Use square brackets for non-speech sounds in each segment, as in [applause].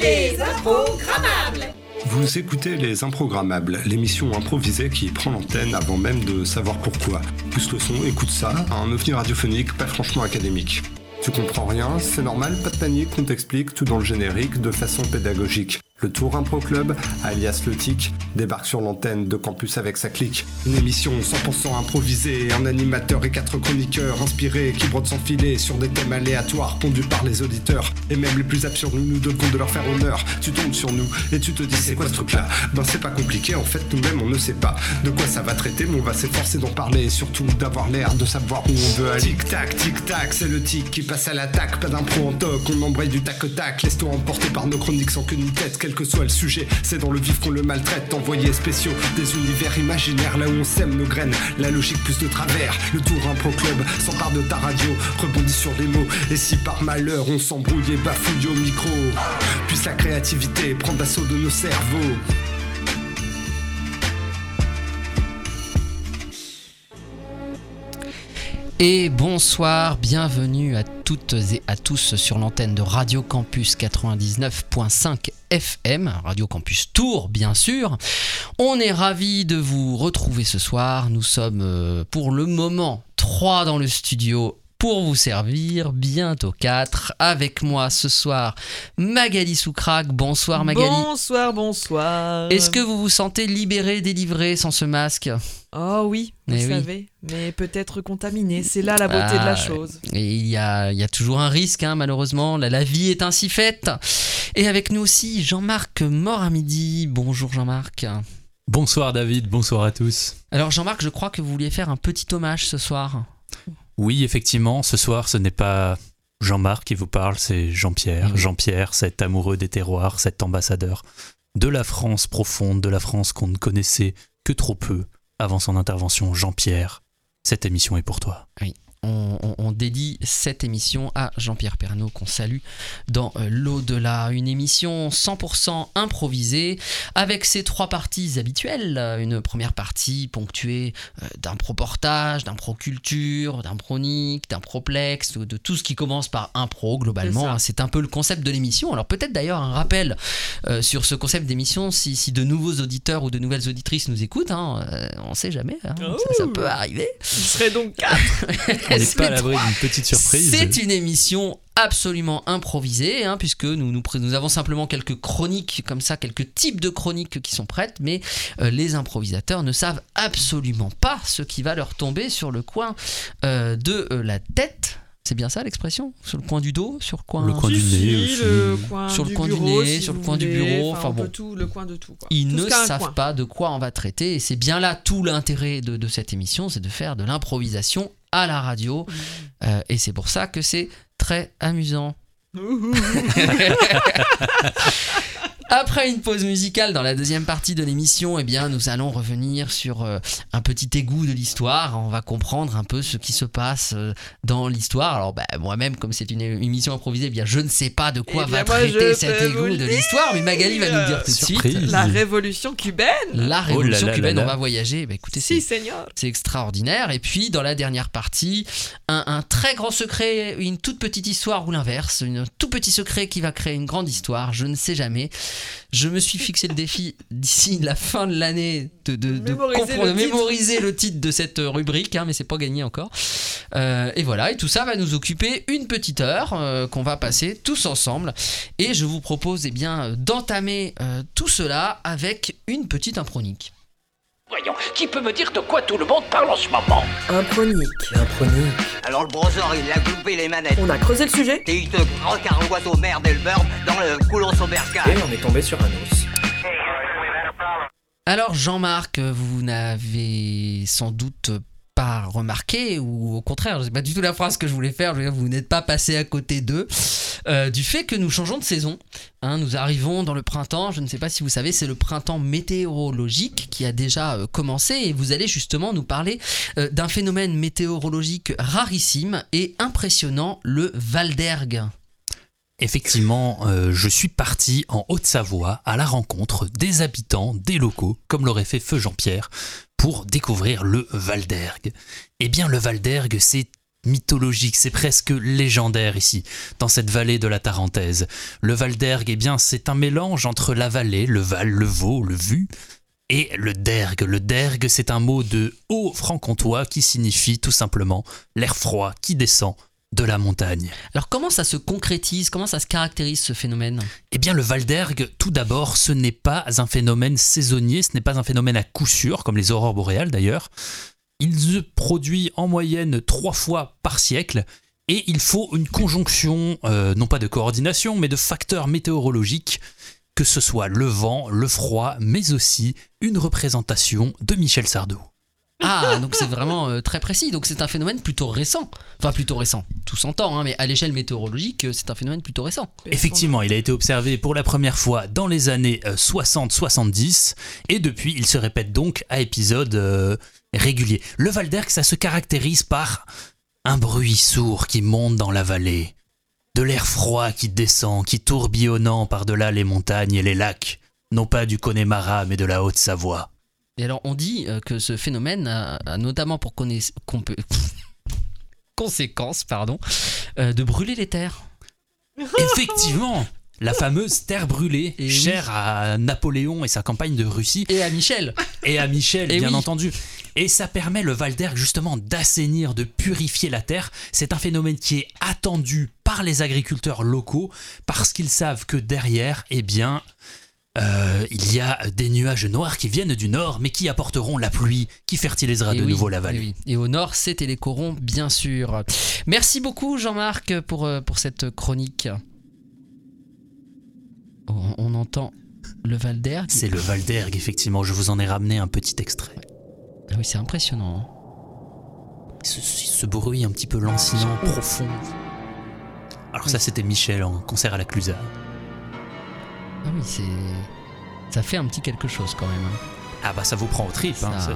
Les Improgrammables Vous écoutez Les Improgrammables, l'émission improvisée qui prend l'antenne avant même de savoir pourquoi. Pousse le son, écoute ça, un ovni radiophonique pas franchement académique. Tu comprends rien, c'est normal, pas de panique, on t'explique tout dans le générique de façon pédagogique. Le Tour Impro Club, alias Le Tic, débarque sur l'antenne de campus avec sa clique. Une émission 100% improvisée, un animateur et quatre chroniqueurs inspirés qui brodent sans filet sur des thèmes aléatoires pondus par les auditeurs. Et même les plus absurdes, nous nous devons de leur faire honneur. Tu tombes sur nous et tu te dis c'est quoi ce truc là Ben c'est pas compliqué, en fait nous-mêmes on ne sait pas de quoi ça va traiter, mais on va s'efforcer d'en parler et surtout d'avoir l'air de savoir où on veut aller. Tic tac, tic tac, c'est le tic qui passe à l'attaque, pas d'impro en toc, on embraye du tac au tac, laisse-toi emporter par nos chroniques sans queue ni tête, quel que soit le sujet, c'est dans le vif qu'on le maltraite. Envoyés spéciaux, des univers imaginaires là où on sème nos graines. La logique plus de travers, le tour impro club s'empare de ta radio, rebondit sur les mots. Et si par malheur on s'embrouille et bafouille au micro, puisse la créativité prendre l'assaut de nos cerveaux. Et bonsoir, bienvenue à toutes et à tous sur l'antenne de Radio Campus 99.5 FM, Radio Campus Tours bien sûr. On est ravis de vous retrouver ce soir. Nous sommes euh, pour le moment trois dans le studio pour vous servir, bientôt 4. Avec moi ce soir, Magali Soucrac. Bonsoir Magali. Bonsoir, bonsoir. Est-ce que vous vous sentez libéré, délivré sans ce masque? Oh oui, vous Eh oui. savez, mais peut-être contaminé, c'est là la beauté de Ah, la chose. Et il y a, il y a toujours un risque, hein, malheureusement. La, la vie est ainsi faite. Et avec nous aussi, Jean-Marc Mort à midi. Bonjour Jean-Marc. Bonsoir David, bonsoir à tous. Alors Jean-Marc, je crois que vous vouliez faire un petit hommage ce soir. Oui, effectivement, ce soir, ce n'est pas Jean-Marc qui vous parle, c'est Jean-Pierre. Mhm. Jean-Pierre, cet amoureux des terroirs, cet ambassadeur de la France profonde, de la France qu'on ne connaissait que trop peu avant son intervention. Jean-Pierre, cette émission est pour toi. On, on- on dédie cette émission à Jean-Pierre Pernaud qu'on salue dans euh, l'au-delà. Une émission 100% improvisée avec ses trois parties habituelles. Une première partie ponctuée euh, d'impro-portage, d'impro-culture, d'impro-nique, d'improplexe, de, de tout ce qui commence par impro globalement. ça. C'est un peu le concept de l'émission. Alors peut-être d'ailleurs un rappel euh, sur ce concept d'émission si, si de nouveaux auditeurs ou de nouvelles auditrices nous écoutent. hein, euh, on sait jamais. hein. ça, ça Oh. peut arriver. Il serait donc quatre. [laughs] On n'est C'est [laughs] pas à l'abri d'une petite surprise. c'est une émission absolument improvisée, hein, puisque nous, nous, pré- nous avons simplement quelques chroniques comme ça, quelques types de chroniques qui sont prêtes, mais euh, les improvisateurs ne savent absolument pas ce qui va leur tomber sur le coin euh, de euh, la tête. C'est bien ça l'expression? Sur le coin du dos Sur le coin Le coin du nez si, aussi. le coin Sur le du coin du bureau, nez, si sur le coin du bureau, Enfin, bon. tout, le coin de tout. Quoi. Ils Tout ne savent pas de quoi on va traiter, et c'est bien là tout l'intérêt de, de cette émission, c'est de faire de l'improvisation à la radio, Euh, et c'est pour ça que c'est très amusant. [laughs] Après une pause musicale dans la deuxième partie de l'émission, eh bien, nous allons revenir sur euh, un petit égout de l'histoire. On va comprendre un peu ce qui se passe euh, dans l'histoire. Alors, bah, moi-même, comme c'est une émission improvisée, eh bien, je ne sais pas de quoi Eh va traiter cet égout de l'histoire. Mais Magali va nous dire tout de suite. La révolution cubaine. La révolution Oh là là cubaine, là on va voyager. Bah, écoutez, Si, c'est extraordinaire. Et puis, dans la dernière partie, un, un très grand secret, une toute petite histoire ou l'inverse, un tout petit secret qui va créer une grande histoire, je ne sais jamais. Je me suis fixé le défi d'ici la fin de l'année de, de- de Mémoriser le de titre. mémoriser le titre de cette rubrique, hein, mais c'est pas gagné encore. Euh, et voilà, et tout ça va nous occuper une petite heure euh, qu'on va passer tous ensemble. Et je vous propose eh bien d'entamer euh, tout cela avec une petite impronique. Voyons, qui peut me dire de quoi tout le monde parle en ce moment Impronique. Alors le browser il a coupé les manettes. On a creusé le sujet Et il te croque un oiseau merde et le beurre dans le coulon sauberca. et on est tombé sur un os. Alors Jean-Marc, vous n'avez sans doute pas remarqué, ou au contraire, c'est pas du tout la phrase que je voulais faire, vous n'êtes pas passé à côté d'eux, euh, du fait que nous changeons de saison. Hein, nous arrivons dans le printemps, je ne sais pas si vous savez, c'est le printemps météorologique qui a déjà euh, commencé et vous allez justement nous parler euh, d'un phénomène météorologique rarissime et impressionnant, le Val d'Ergue. Effectivement, je suis parti en Haute-Savoie à la rencontre des habitants, des locaux, comme l'aurait fait Feu Jean-Pierre, pour découvrir le Val d'Ergue. Eh bien, le Val d'Ergue, c'est mythologique, c'est presque légendaire ici, dans cette vallée de la Tarentaise. Le Val d'Ergue, eh bien, c'est un mélange entre la vallée, le val, le vau, le vu, et le dergue. Le dergue, c'est un mot de haut franc-comtois qui signifie tout simplement l'air froid qui descend de la montagne. Alors comment ça se concrétise? Comment ça se caractérise ce phénomène? Eh bien, le Val d'Ergue, tout d'abord, ce n'est pas un phénomène saisonnier, ce n'est pas un phénomène à coup sûr, comme les aurores boréales d'ailleurs. Il se produit en moyenne trois fois par siècle, et il faut une conjonction, euh, non pas de coordination, mais de facteurs météorologiques, que ce soit le vent, le froid, mais aussi une représentation de Michel Sardou. Ah, donc c'est vraiment euh, très précis. Donc c'est un phénomène plutôt récent. Enfin, plutôt récent. Tout s'entend, hein, mais à l'échelle météorologique, euh, c'est un phénomène plutôt récent. Effectivement, il a été observé pour la première fois dans les années euh, 60-70 et depuis il se répète donc à épisodes euh, réguliers. Le Val d'Ergue, ça se caractérise par un bruit sourd qui monte dans la vallée, de l'air froid qui descend, qui tourbillonnant par-delà les montagnes et les lacs, non pas du Connemara mais de la Haute-Savoie. Et alors, on dit euh, que ce phénomène a, a notamment pour connaiss- qu'on peut- [laughs] conséquence pardon, euh, de brûler les terres. [laughs] Effectivement, la fameuse terre brûlée, Et oui. chère à Napoléon et sa campagne de Russie. Et à Michel. et à Michel, Et bien oui. entendu. Et ça permet le Val d'Ergue justement d'assainir, de purifier la terre. C'est un phénomène qui est attendu par les agriculteurs locaux parce qu'ils savent que derrière, eh bien, euh, il y a des nuages noirs qui viennent du nord, mais qui apporteront la pluie, qui fertilisera Et de oui, nouveau la et vallée. oui. Et au nord, c'est Télécoron, bien sûr. Merci beaucoup, Jean-Marc, pour, euh, pour cette chronique. Oh, on entend le Val d'Ergue. C'est le Val d'Ergue, effectivement. Je vous en ai ramené un petit extrait. Ah oui, c'est impressionnant. hein. Ce, ce bruit un petit peu lancinant, profond. Alors ça, c'était Michel en concert à la Clusa. Ah oui, c'est. Ça fait un petit quelque chose quand même. hein. Ah bah ça vous prend au trip. hein, Ça- c'est-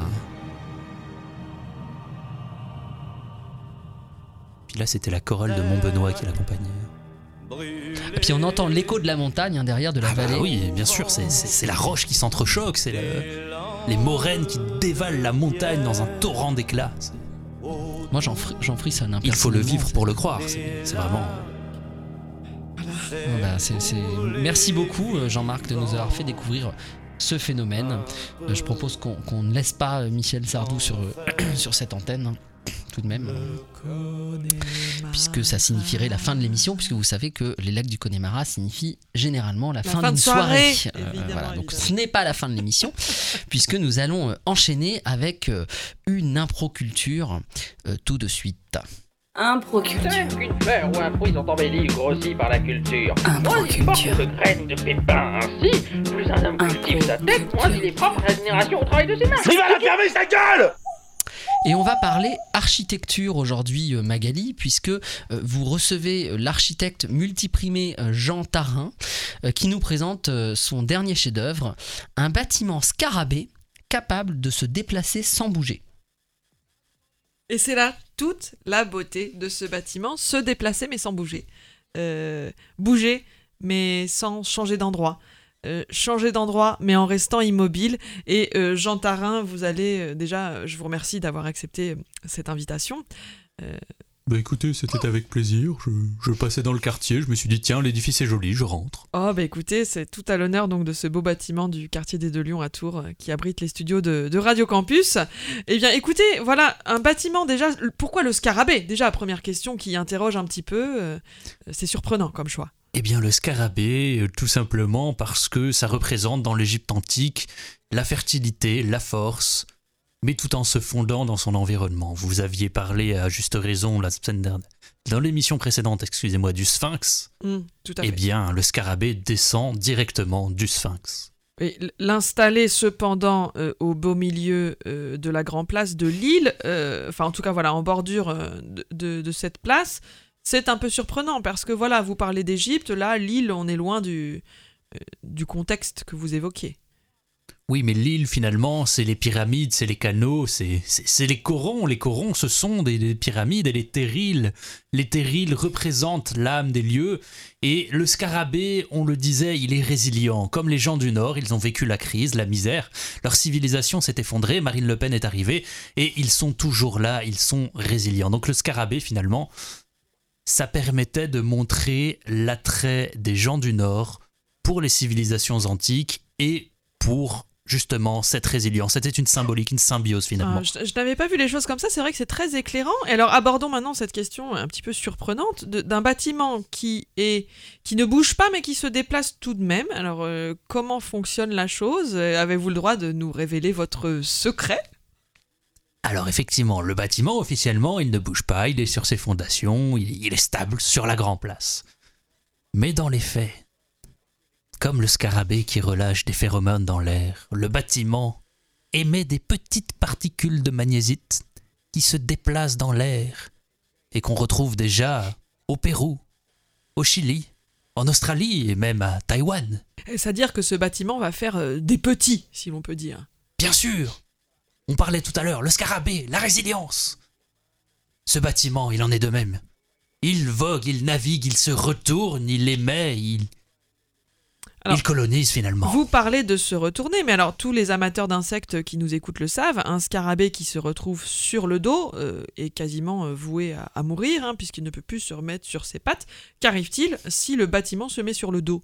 Puis là, c'était la chorale de Montbenoît qui l'accompagnait. Et puis on entend l'écho de la montagne hein, derrière de la Ah bah vallée. oui, bien sûr, c'est- c'est c'est la roche qui s'entrechoque, c'est le- les moraines qui dévalent la montagne dans un torrent d'éclats. C'est- Moi j'en fri- j'en frissonne un Il faut le personnellement. vivre pour le croire, c'est c'est vraiment... Bah, Merci beaucoup euh, Jean-Marc de nous avoir fait découvrir ce phénomène. Euh, Je propose qu'on ne laisse pas euh, Michel Sardou sur, [clears throat] sur cette antenne, hein, tout de même, puisque ça signifierait la fin de l'émission, puisque vous savez que les lacs du Connemara signifient généralement la, La fin, fin d'une soirée, soirée. Euh, évidemment, voilà, donc ce n'est pas la fin de l'émission, [laughs] puisque nous allons enchaîner avec une improculture euh, tout de suite. Improculture. Qu'une fleur ou un fruit sont embellis ou grossis par la culture. Porte Improculture. de graines de pépins ainsi, plus un homme cultive sa tête, moins il est propre à la génération au travail de ses mains. Il va la fermer sa gueule Et on va parler architecture aujourd'hui, euh, Magali, puisque euh, vous recevez euh, l'architecte multiprimé Jean Tarin, qui nous présente son dernier chef-d'œuvre, un bâtiment scarabée capable de se déplacer sans bouger. Et c'est là toute la beauté de ce bâtiment, se déplacer mais sans bouger. Euh, bouger mais sans changer d'endroit. Euh, changer d'endroit mais en restant immobile. Et euh, Jean Tarin, vous allez déjà, je vous remercie d'avoir accepté cette invitation. Bah écoutez, c'était avec plaisir. Je, je passais dans le quartier, je me suis dit, tiens, l'édifice est joli, je rentre. Oh bah écoutez, c'est tout à l'honneur donc de ce beau bâtiment du quartier des Deux Lions à Tours euh, qui abrite les studios de, de Radio Campus. Eh bien écoutez, voilà un bâtiment déjà. Pourquoi le scarabée? Déjà première question qui interroge un petit peu. euh, c'est surprenant comme choix. Eh bien, le scarabée, euh, tout simplement parce que ça représente dans l'Égypte antique la fertilité, la force, mais tout en se fondant dans son environnement. Vous aviez parlé à juste raison la semaine dans l'émission précédente, excusez-moi, du sphinx. Tout à Eh fait. bien, le scarabée descend directement du sphinx. L'installer cependant euh, au beau milieu euh, de la grande place de Lille, euh, enfin en tout cas voilà en bordure de, de- de cette place, c'est un peu surprenant parce que voilà vous parlez d'Égypte, là Lille on est loin du, euh, du contexte que vous évoquiez. Oui, mais l'île, finalement, c'est les pyramides, c'est les canaux, c'est les corons. Les corons, ce sont des, des pyramides et les terrils. Les terrils représentent l'âme des lieux. Et le scarabée, on le disait, il est résilient. Comme les gens du Nord, ils ont vécu la crise, la misère. Leur civilisation s'est effondrée, Marine Le Pen est arrivée, et ils sont toujours là, ils sont résilients. Donc le scarabée, finalement, ça permettait de montrer l'attrait des gens du Nord pour les civilisations antiques et pour justement cette résilience. C'était une symbolique, une symbiose finalement. Ah, je je n'avais pas vu les choses comme ça, c'est vrai que c'est très éclairant. Et alors abordons maintenant cette question un petit peu surprenante d'un bâtiment qui est qui ne bouge pas mais qui se déplace tout de même. Alors euh, comment fonctionne la chose? Avez-vous le droit de nous révéler votre secret? Alors effectivement, le bâtiment officiellement, il ne bouge pas, il est sur ses fondations, il, il est stable sur la Grand Place. Mais dans les faits, comme le scarabée qui relâche des phéromones dans l'air, le bâtiment émet des petites particules de magnésites qui se déplacent dans l'air et qu'on retrouve déjà au Pérou, au Chili, en Australie et même à Taïwan. C'est-à-dire que ce bâtiment va faire euh, des petits, si l'on peut dire. Bien sûr On parlait tout à l'heure, le scarabée, la résilience Ce bâtiment, il en est de même. Il vogue, il navigue, il se retourne, il émet, il... Alors, il colonise finalement. Vous parlez de se retourner, mais alors tous les amateurs d'insectes qui nous écoutent le savent, un scarabée qui se retrouve sur le dos euh, est quasiment euh, voué à, à mourir, hein, puisqu'il ne peut plus se remettre sur ses pattes. Qu'arrive-t-il si le bâtiment se met sur le dos?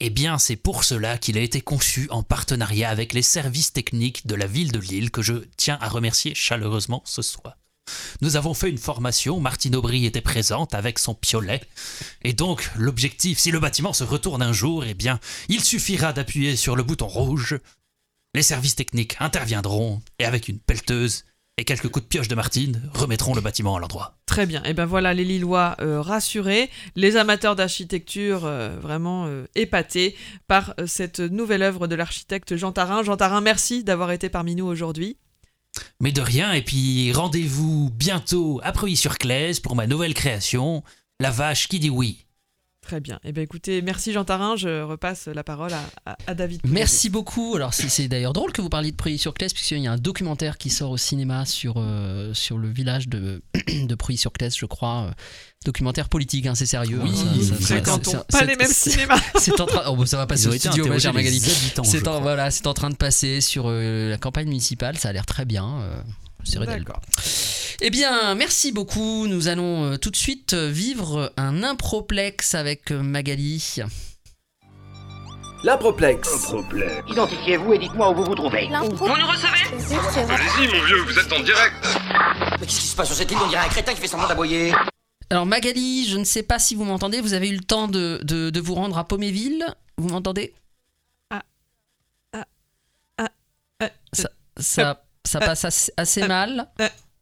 Eh bien, c'est pour cela qu'il a été conçu en partenariat avec les services techniques de la ville de Lille que je tiens à remercier chaleureusement ce soir. Nous avons fait une formation, Martine Aubry était présente avec son piolet. Et donc, l'objectif, si le bâtiment se retourne un jour, eh bien, il suffira d'appuyer sur le bouton rouge. Les services techniques interviendront et avec une pelleteuse et quelques coups de pioche de Martine, remettront le bâtiment à l'endroit. Très bien, et ben voilà les Lillois euh, rassurés, les amateurs d'architecture euh, vraiment euh, épatés par cette nouvelle œuvre de l'architecte Jean Tarin. Jean Tarin, merci d'avoir été parmi nous aujourd'hui. Mais de rien, et puis rendez-vous bientôt à Preuilly-sur-Claise pour ma nouvelle création, La vache qui dit oui. Très bien, et ben écoutez, merci Jean Tarin, je repasse la parole à, à- à David. Merci beaucoup. Alors c'est d'ailleurs drôle que vous parliez de Preuilly-sur-Claise puisqu'il y a un documentaire qui sort au cinéma sur, euh, sur le village de, de Preuilly-sur-Claise, je crois. euh, documentaire politique, hein, c'est sérieux. Oui, hein, nous ça- pas les mêmes cinémas. [laughs] C'est en train. Oh, bon, ça va passer au studio, ma chère Magali. C'est en, voilà, c'est en train de passer sur euh, la campagne municipale. Ça a l'air très bien. euh, D'accord. Eh bien, merci beaucoup. Nous allons euh, tout de suite euh, vivre un improplexe avec euh, Magali. L'improplexe. Identifiez-vous et dites-moi où vous vous trouvez. Vous nous recevez Allez-y, mon vieux, vous êtes en direct. Mais qu'est-ce qui se passe sur cette île On dirait un crétin qui fait semblant d'aboyer. Alors Magali, je ne sais pas si vous m'entendez. Vous avez eu le temps de, de- de vous rendre à Poméville. Vous m'entendez? Euh, Ça, ça, ça passe assez, assez mal.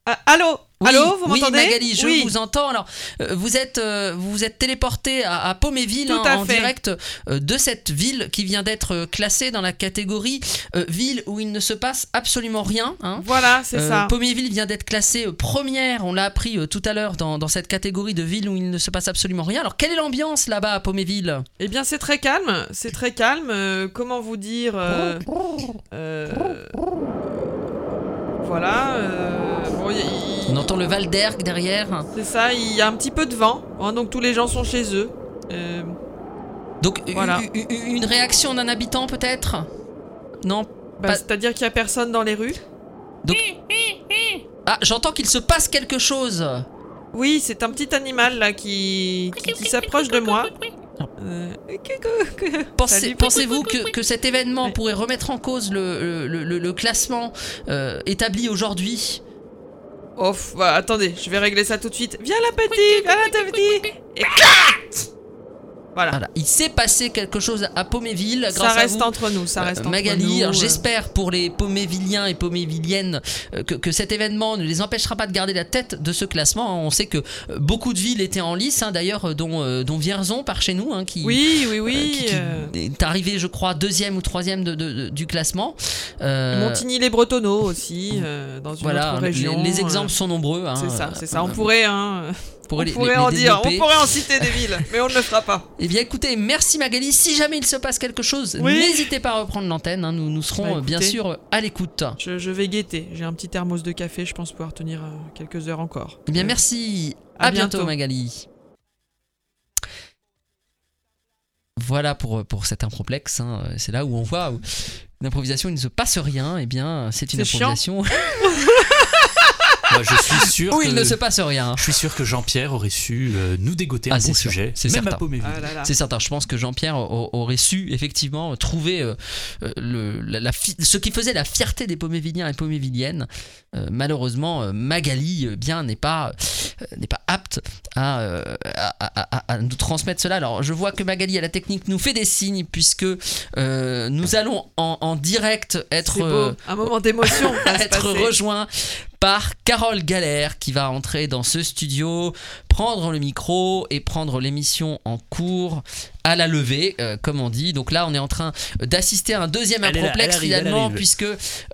ah, allô? Oui, Allô, vous oui, m'entendez? Magali, je Oui. vous entends. Alors, euh, vous êtes, euh, vous êtes téléporté à, à hein, à en fait. direct euh, de cette ville qui vient d'être euh, classée dans la catégorie euh, ville où il ne se passe absolument rien. hein. Voilà, c'est Euh, ça. Poméville vient d'être classée euh, première, on l'a appris euh, tout à l'heure, dans, dans cette catégorie de ville où il ne se passe absolument rien. Alors, quelle est l'ambiance là-bas à Poméville Eh bien, c'est très calme. C'est très calme. euh, comment vous dire euh, euh, Voilà. euh, bon, y- y- On entend le Val d'Ergue derrière. c'est ça. Il y a un petit peu de vent. hein, donc tous les gens sont chez eux. Euh, Donc, Voilà. une réaction d'un habitant peut-être? Non bah, Pas- C'est-à-dire qu'il y a personne dans les rues? Ah, j'entends qu'il se passe quelque chose. Oui, c'est un petit animal là qui, qui, qui s'approche de moi. Euh, Pensez-. Pensez-vous que, que cet événement pourrait remettre en cause le, le- le- le classement euh, établi aujourd'hui? Oh, bah, attendez, je vais régler ça tout de suite. Viens la petite, viens la petite. Et clac Voilà. Voilà, il s'est passé quelque chose à Poméville Ça grâce à reste vous. entre nous, ça Euh, reste entre Magali, nous. alors euh. j'espère pour les Pomévilliens et Pomévilliennes euh, que, que cet événement ne les empêchera pas de garder la tête de ce classement. On sait que beaucoup de villes étaient en lice, hein, d'ailleurs, dont, dont Vierzon par chez nous, hein, qui, Oui, oui, oui. qui- qui est arrivé, je crois, deuxième ou troisième de- de- de- du classement. Montigny-les-Bretonneux aussi, dans une voilà, autre les- région. les, euh, exemples sont nombreux. hein, C'est ça, c'est ça. On pourrait, hein. On les- pourrait les- en les dire, on pourrait en citer des villes, mais on ne le fera pas. [laughs] Eh bien écoutez, merci Magali. Si jamais il se passe quelque chose, Oui. n'hésitez pas à reprendre l'antenne. hein. Nous, nous serons Bah, euh, bien sûr euh, à l'écoute. Je, je vais guetter. J'ai un petit thermos de café, je pense pouvoir tenir euh, quelques heures encore. Eh bien Euh, merci. à À, bientôt, bientôt. Magali. Voilà pour, pour cet improplexe. hein. C'est là où on voit où une improvisation, il ne se passe rien. Eh bien, c'est une improvisation [laughs] [laughs] Moi, je suis [laughs] sûr où que il ne se passe rien. je suis sûr que Jean-Pierre aurait su euh, nous dégoter Ah, un c'est bon sûr. sujet. C'est même certain. à Pauméville. Ah. C'est certain, je pense que Jean-Pierre aurait su effectivement trouver euh, euh, le, la, la fi- ce qui faisait la fierté des Pomévilliens et Pomévilliennes. Euh, malheureusement, euh, Magali euh, bien n'est pas, euh, n'est pas apte à, euh, à, à- nous transmettre cela. Alors je vois que Magali à la technique nous fait des signes puisque euh, nous allons en, en direct être, euh, un moment d'émotion. [laughs] être rejoint par Carole Galère qui va entrer dans ce studio, prendre le micro et prendre l'émission en cours à la levée, euh, comme on dit. Donc là, on est en train d'assister à un deuxième improplexe finalement, puisque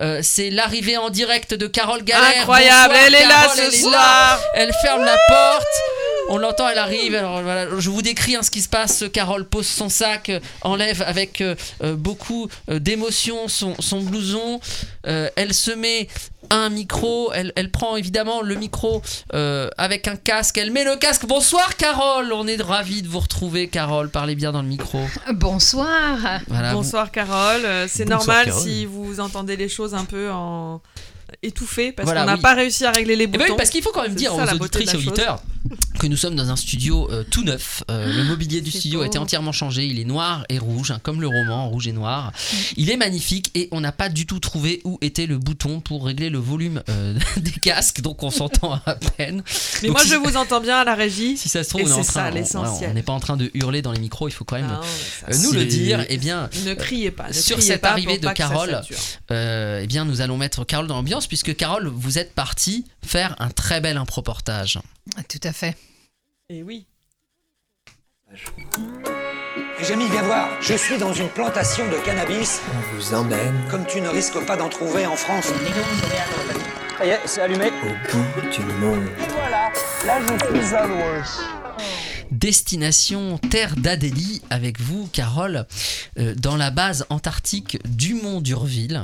euh, c'est l'arrivée en direct de Carole Galère. Incroyable, Bonsoir, elle est là ce elle soir. là. Elle ferme la porte. On l'entend, elle arrive. Alors voilà, je vous décris hein, ce qui se passe. Carole pose son sac, euh, enlève avec euh, beaucoup d'émotion son, son blouson. Euh, elle se met un micro. Elle, elle prend évidemment le micro euh, avec un casque. Elle met le casque. Bonsoir Carole. On est ravis de vous retrouver, Carole. Parlez bien dans le micro. Bonsoir. Voilà. vous- Bonsoir Carole, Euh, c'est normal Carole. si vous entendez les choses un peu en étouffées parce Voilà, qu'on n'a oui. pas réussi à régler les Eh ben boutons. oui, parce qu'il faut quand même dire ça, aux auditrices et auditeurs que nous sommes dans un studio euh, tout neuf. Euh, le mobilier du studio a été entièrement changé. Il est noir et rouge, hein, comme le roman, rouge et noir. Il est magnifique et on n'a pas du tout trouvé où était le bouton pour régler le volume euh, [laughs] des casques, donc on s'entend à peine. Mais Donc moi si- je vous entends bien à la régie. Si ça se trouve, on est en c'est train, ça, on- n'est pas en train de hurler dans les micros. Il faut quand même Non, nous le dire. Eh bien, Ne criez pas. ne sur criez cette pas arrivée de Carole, eh bien, nous allons mettre Carole dans l'ambiance puisque Carole, vous êtes partie faire un très bel improportage. Tout à fait. Et oui. Jamie, viens voir. Je suis dans une plantation de cannabis. On vous emmène Comme tu ne risques pas d'en trouver en France. Ça y est, c'est allumé. au bout du monde. Voilà, là je suis à l'ouest. Destination Terre d'Adélie avec vous, Carole, euh, dans la base antarctique du Mont d'Urville,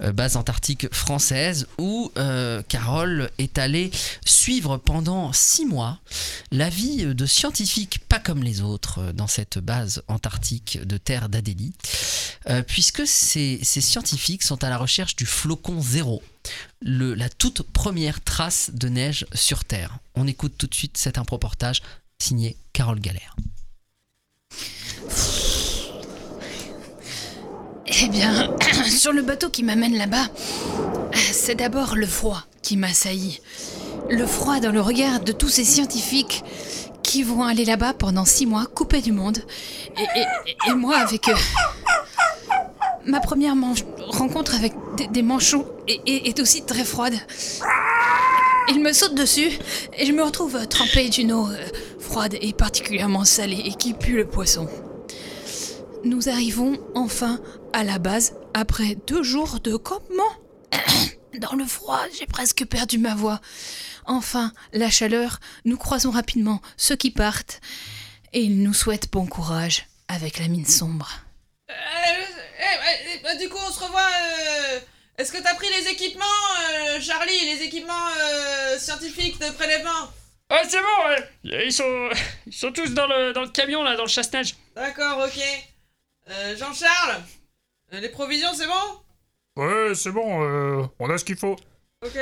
euh, base antarctique française, où euh, Carole est allée suivre pendant six mois la vie de scientifiques pas comme les autres dans cette base antarctique de Terre d'Adélie, puisque ces, scientifiques sont à la recherche du flocon zéro. La toute première trace de neige sur Terre. On écoute tout de suite cet improportage signé Carole Galère. Eh bien, [clears throat] sur le bateau qui m'amène là-bas, c'est d'abord le froid qui m'assaillit. Le froid dans le regard de tous ces scientifiques qui vont aller là-bas pendant six mois, coupés du monde. Et, moi avec eux. Ma première rencontre avec des, manchots est, est- est aussi très froide. Ils me sautent dessus et je me retrouve trempée d'une eau euh, froide et particulièrement salée et qui pue le poisson. Nous arrivons enfin à la base après deux jours de campement. [coughs] Dans le froid, j'ai presque perdu ma voix. Enfin, la chaleur, nous croisons rapidement ceux qui partent et ils nous souhaitent bon courage avec la mine sombre. bah, du coup, on se revoit. euh, Est-ce que t'as pris les équipements, euh, Charlie, les équipements euh, scientifiques de prélèvement? Ouais, c'est bon, ouais. Ils sont, [laughs] ils sont tous dans le, dans le camion, là, dans le chasse-neige. D'accord, ok. Euh, Jean-Charles, euh, les provisions, c'est bon? Ouais, c'est bon, euh, on a ce qu'il faut. Ok.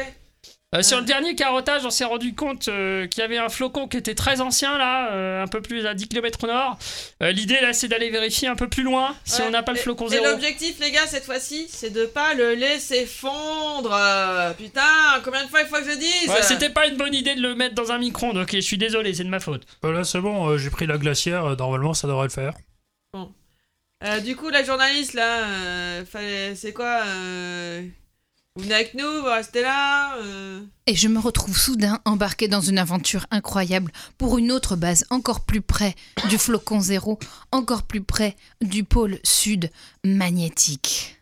Euh, sur le dernier carottage, on s'est rendu compte euh, qu'il y avait un flocon qui était très ancien, là, euh, un peu plus à 10 km au nord. Euh, L'idée, là, c'est d'aller vérifier un peu plus loin si Ouais. on n'a pas le Et- flocon Et zéro. l'objectif, les gars, cette fois-ci, c'est de pas le laisser fondre. Euh, Putain, combien de fois il faut que je dise Ouais, c'était pas une bonne idée de le mettre dans un micro-ondes, ok, je suis désolé, c'est de ma faute. là, c'est bon, euh, j'ai pris la glacière, euh, normalement ça devrait le faire. Euh, du coup, la journaliste, là, euh, fallait... c'est quoi euh... Vous venez avec nous, vous restez là euh... Et je me retrouve soudain embarqué dans une aventure incroyable pour une autre base encore plus près du flocon zéro, encore plus près du pôle sud magnétique.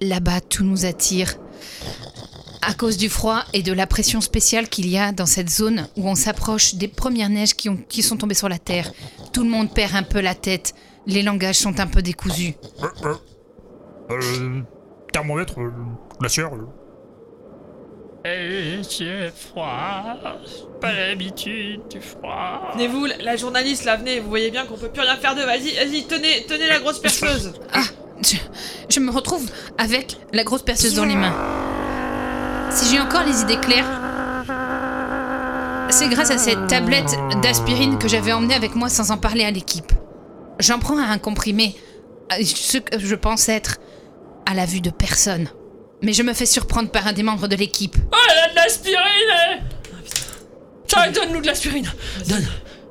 Là-bas, tout nous attire. À cause du froid et de la pression spéciale qu'il y a dans cette zone où on s'approche des premières neiges qui, ont- qui sont tombées sur la Terre, tout le monde perd un peu la tête. Les langages sont un peu décousus. Euh, euh, euh, thermomètre, euh, glaciaire. euh. Eh, j'ai froid. J'ai Pas l'habitude du froid. Venez-vous, la- la journaliste là, venez, vous voyez bien qu'on peut plus rien faire de. Vas-y, vas-y, tenez, tenez la grosse perceuse. Ah, je, je me retrouve avec la grosse perceuse dans les mains. Si j'ai encore les idées claires, c'est grâce à cette tablette d'aspirine que j'avais emmenée avec moi sans en parler à l'équipe. J'en prends un comprimé, euh, ce que je pense être à la vue de personne. Mais je me fais surprendre par un des membres de l'équipe. Oh, elle a de l'aspirine eh Tiens, donne-nous de l'aspirine Donne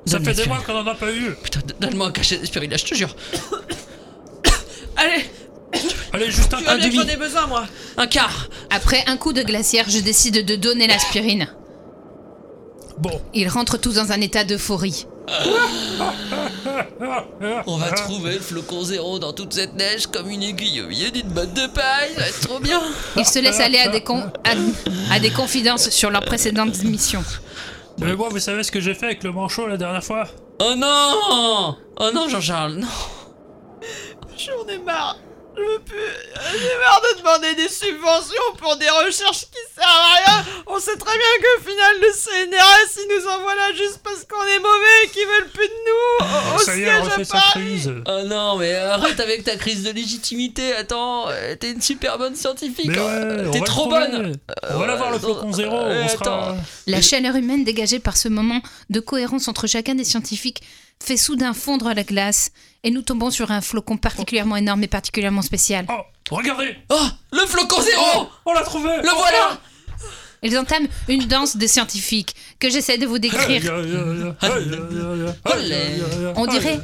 Ça donne fait des mois qu'on en a pas eu. Putain, donne-moi un cachet d'aspirine là, je te jure. [coughs] Allez, [coughs] Allez, juste un, un demi. j'en ai besoin moi. Un quart Après un coup de glacière, je décide de donner l'aspirine. Bon. Ils rentrent tous dans un état d'euphorie. [laughs] On va trouver le flocon zéro dans toute cette neige comme une aiguille au milieu d'une botte de paille, ça va être trop bien. Ils se laissent aller à des, con- à, à des confidences sur leurs précédentes missions. Mais moi, vous savez ce que j'ai fait avec le manchot la dernière fois? Oh non Oh non, Jean-Charles, non J'en ai marre. Je veux plus. J'ai marre de demander des subventions pour des recherches qui servent à rien. On sait très bien qu'au final, le CNRS, ils nous envoient là juste parce qu'on est mauvais et qu'ils veulent plus de nous. Au, au Ça y est, elle siège à refait sa Paris. crise. Oh non, mais arrête avec ta crise de légitimité, attends, euh, t'es une super bonne scientifique, Mais hein. ouais, on t'es va trop le trouver. bonne On va l'avoir le Euh, flocon zéro. euh, on sera... attends. La chaleur humaine dégagée par ce moment de cohérence entre chacun des scientifiques fait soudain fondre la glace et nous tombons sur un flocon particulièrement énorme et particulièrement spécial. Oh, regardez Oh Le flocon zéro On l'a trouvé Le voilà Ils entament une danse de scientifiques que j'essaie de vous décrire. On dirait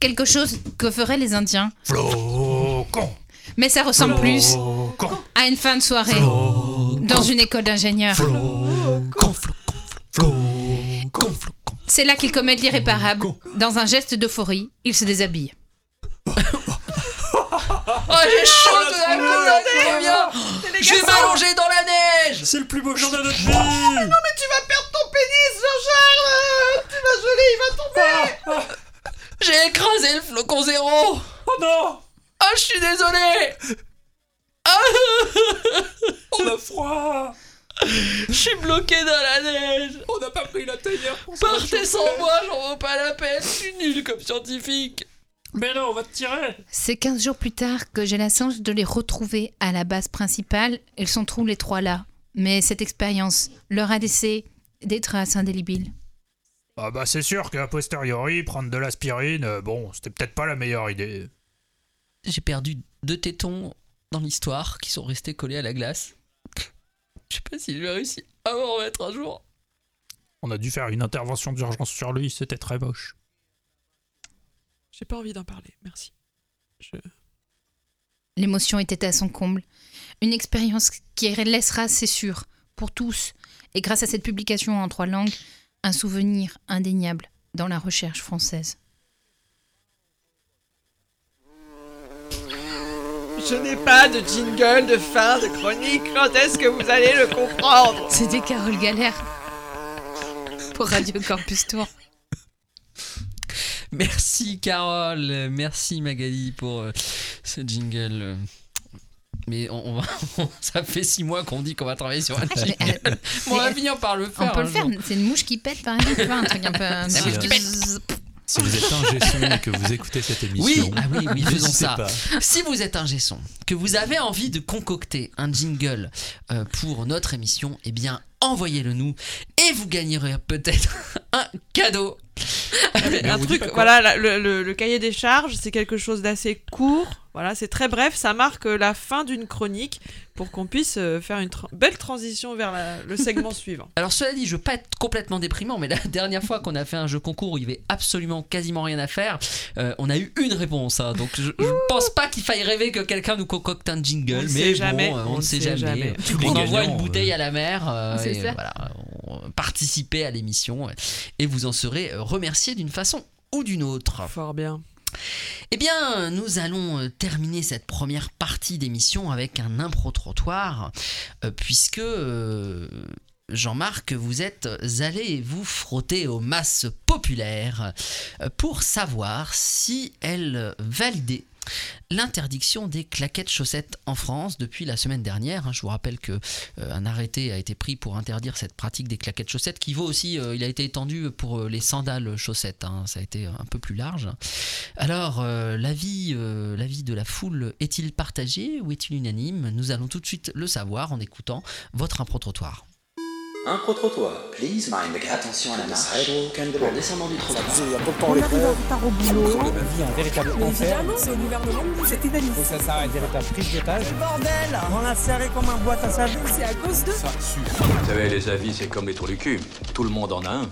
quelque chose que feraient les Indiens, Flocon mais ça ressemble plus Flocon à une fin de soirée dans une école d'ingénieurs. C'est là qu'il commet l'irréparable. Dans un geste d'euphorie, il se déshabille. [laughs] Oh j'ai chaud c'est trop bien Je vais m'allonger dans la neige. C'est le plus beau jour de notre vie. Mais tu vas perdre ton pénis, Jean-Charles. Tu vas geler, il va tomber. J'ai écrasé le flocon zéro. Oh non. Ah, je suis désolé. Ah. On a froid Je suis bloqué dans la neige On n'a pas pris la se Partez sans moi, j'en vaut pas la peine, je suis nul comme scientifique Mais non, on va te tirer C'est 15 jours plus tard que j'ai la chance de les retrouver à la base principale. Ils sont tous les trois là. Mais cette expérience leur a laissé des traces indélébiles. Ah bah c'est sûr qu'à posteriori, prendre de l'aspirine, euh, bon, c'était peut-être pas la meilleure idée. J'ai perdu deux tétons dans l'histoire qui sont restés collés à la glace. Je sais pas si je vais réussir à m'en remettre un jour. On a dû faire une intervention d'urgence sur lui, c'était très moche. J'ai pas envie d'en parler, merci. Je... L'émotion était à son comble. Une expérience qui laissera, c'est sûr, pour tous, et grâce à cette publication en trois langues, un souvenir indéniable dans la recherche française. Je n'ai pas de jingle de fin de chronique. Quand est-ce que vous allez le comprendre? C'était Carole Galère pour Radio Campus Tour. Merci Carole, euh, merci Magali pour euh, ce jingle. euh. Mais on, on va, [laughs] ça fait six mois qu'on dit qu'on va travailler sur un jingle. euh, Bon, on va mais- finir par le faire. On peut un le faire, jour. c'est une mouche qui pète par exemple, tu vois, un truc un peu. La mouche qui pète. Si vous êtes un gesson et que vous écoutez cette émission, Oui, ah oui, oui, faisons ça. pas. Si vous êtes un gesson, que vous avez envie de concocter un jingle euh, pour notre émission, eh bien envoyez-le nous et vous gagnerez peut-être [laughs] un cadeau. Un truc, voilà, la- le, le- le cahier des charges, c'est quelque chose d'assez court. Voilà, c'est très bref. Ça marque euh, la fin d'une chronique pour qu'on puisse euh, faire une tra- belle transition vers la- le segment [laughs] suivant. Alors cela dit, je veux pas être complètement déprimant, mais la [laughs] dernière fois qu'on a fait un jeu concours où il y avait absolument quasiment rien à faire, euh, on a eu une réponse. hein. donc je, je pense pas qu'il faille rêver que quelqu'un nous concocte un jingle, On ne mais sait bon, jamais, on ne ne sait sait jamais. On envoie une bouteille à la mer, euh, C'est et, ça. voilà, on- participez à l'émission et vous en serez remercié d'une façon ou d'une autre. Fort bien. Eh bien, nous allons euh, terminer cette première partie d'émission avec un impro-trottoir, euh, puisque euh, Jean-Marc, vous êtes allé vous frotter aux masses populaires pour savoir si elles validaient l'interdiction des claquettes chaussettes en France depuis la semaine dernière. hein. Je vous rappelle que euh, arrêté a été pris pour interdire cette pratique des claquettes chaussettes qui vaut aussi, euh, il a été étendu pour euh, les sandales chaussettes. hein. Ça a été un peu plus large. Alors, l'avis l'avis de la foule est-il partagé ou est-il unanime? Nous allons tout de suite le savoir en écoutant votre impro-trottoir. Un pro-trottoir. Please mind the gap. Attention à la marche. En descendant du trottoir. On arrive en retard au boulot. Vie est un véritable enfer. c'est le gouvernement. C'est. Faut que ça s'arrête, véritable prise d'otage. Bordel On a serré comme un boîte à savon. C'est à cause de... Vous savez, les avis, c'est comme les trous du cul. Tout le monde en a un.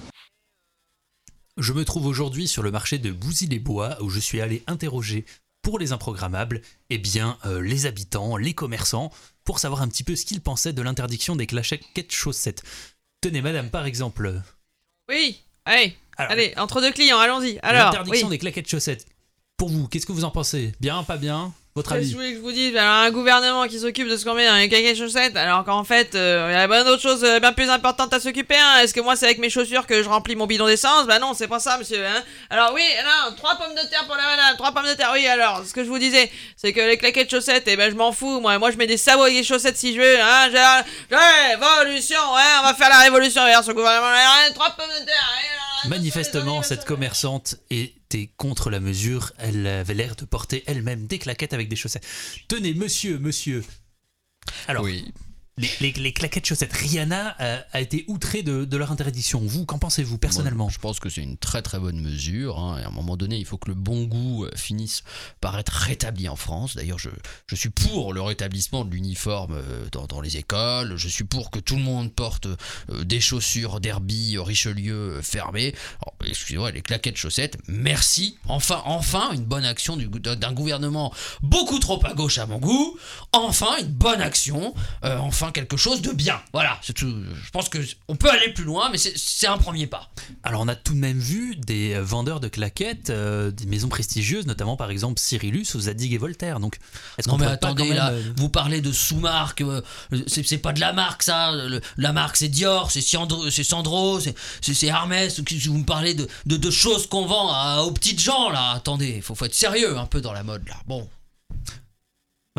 Je me trouve aujourd'hui sur le marché de Bouzy-les-Bois où je suis allé interroger pour les improgrammables eh bien, euh, les habitants, les commerçants, pour savoir un petit peu ce qu'ils pensaient de l'interdiction des claquettes chaussettes. Tenez, madame, par exemple, Oui, allez, Alors, allez, entre deux clients, allons-y. Alors, l'interdiction oui. des claquettes chaussettes. Pour vous, qu'est-ce que vous en pensez? Bien, pas bien? Votre avis que je vous dise Alors, un gouvernement qui s'occupe de ce qu'on met dans les cahiers chaussettes, alors qu'en fait, euh, il y a bien d'autres choses euh, bien plus importantes à s'occuper. Hein. Est-ce que moi, c'est avec mes chaussures que je remplis mon bidon d'essence Bah non, c'est pas ça, monsieur. Hein. Alors, oui, non, trois pommes de terre pour la madame, trois pommes de terre. Oui, alors, ce que je vous disais, c'est que les claquettes chaussettes, eh ben, je m'en fous. Moi, moi, je mets des sabots avec des chaussettes si je veux. Hein. J'ai révolution, ouais, on va faire la révolution. Regarde, ce gouvernement, allez, trois pommes de terre. allez, Manifestement, cette commerçante contre la mesure. Elle avait l'air de porter elle-même des claquettes avec des chaussettes. Tenez, monsieur, monsieur. Alors, les, les- les claquettes chaussettes, Rihanna euh, a été outrée de, de leur interdiction. Vous, qu'en pensez-vous personnellement? Moi, Je pense que c'est une très très bonne mesure. hein, et à un moment donné, il faut que le bon goût euh, finisse par être rétabli en France. D'ailleurs, je, je suis pour le rétablissement de l'uniforme euh, dans, dans les écoles. Je suis pour que tout le monde porte des chaussures derby Richelieu fermées. Excusez-moi, les claquettes chaussettes, merci. Enfin, enfin, une bonne action du d'un gouvernement beaucoup trop à gauche à mon goût. Enfin, une bonne action. Euh, enfin, quelque chose de bien. Voilà, c'est tout. Je pense que on peut aller plus loin, mais c'est- un premier pas. Alors, on a tout de même vu des euh, vendeurs de claquettes, euh, des maisons prestigieuses, notamment par exemple Cyrillus ou Zadig et Voltaire. Donc, est-ce mais pas attendez même, là, euh, vous parlez de sous-marque, euh, c'est pas de la marque ça, le- la marque c'est Dior, c'est Sandro, c'est Sandro, Hermès, vous me parlez de, de, de choses qu'on vend à- aux petites gens là, attendez, faut, faut être sérieux un peu dans la mode là, bon.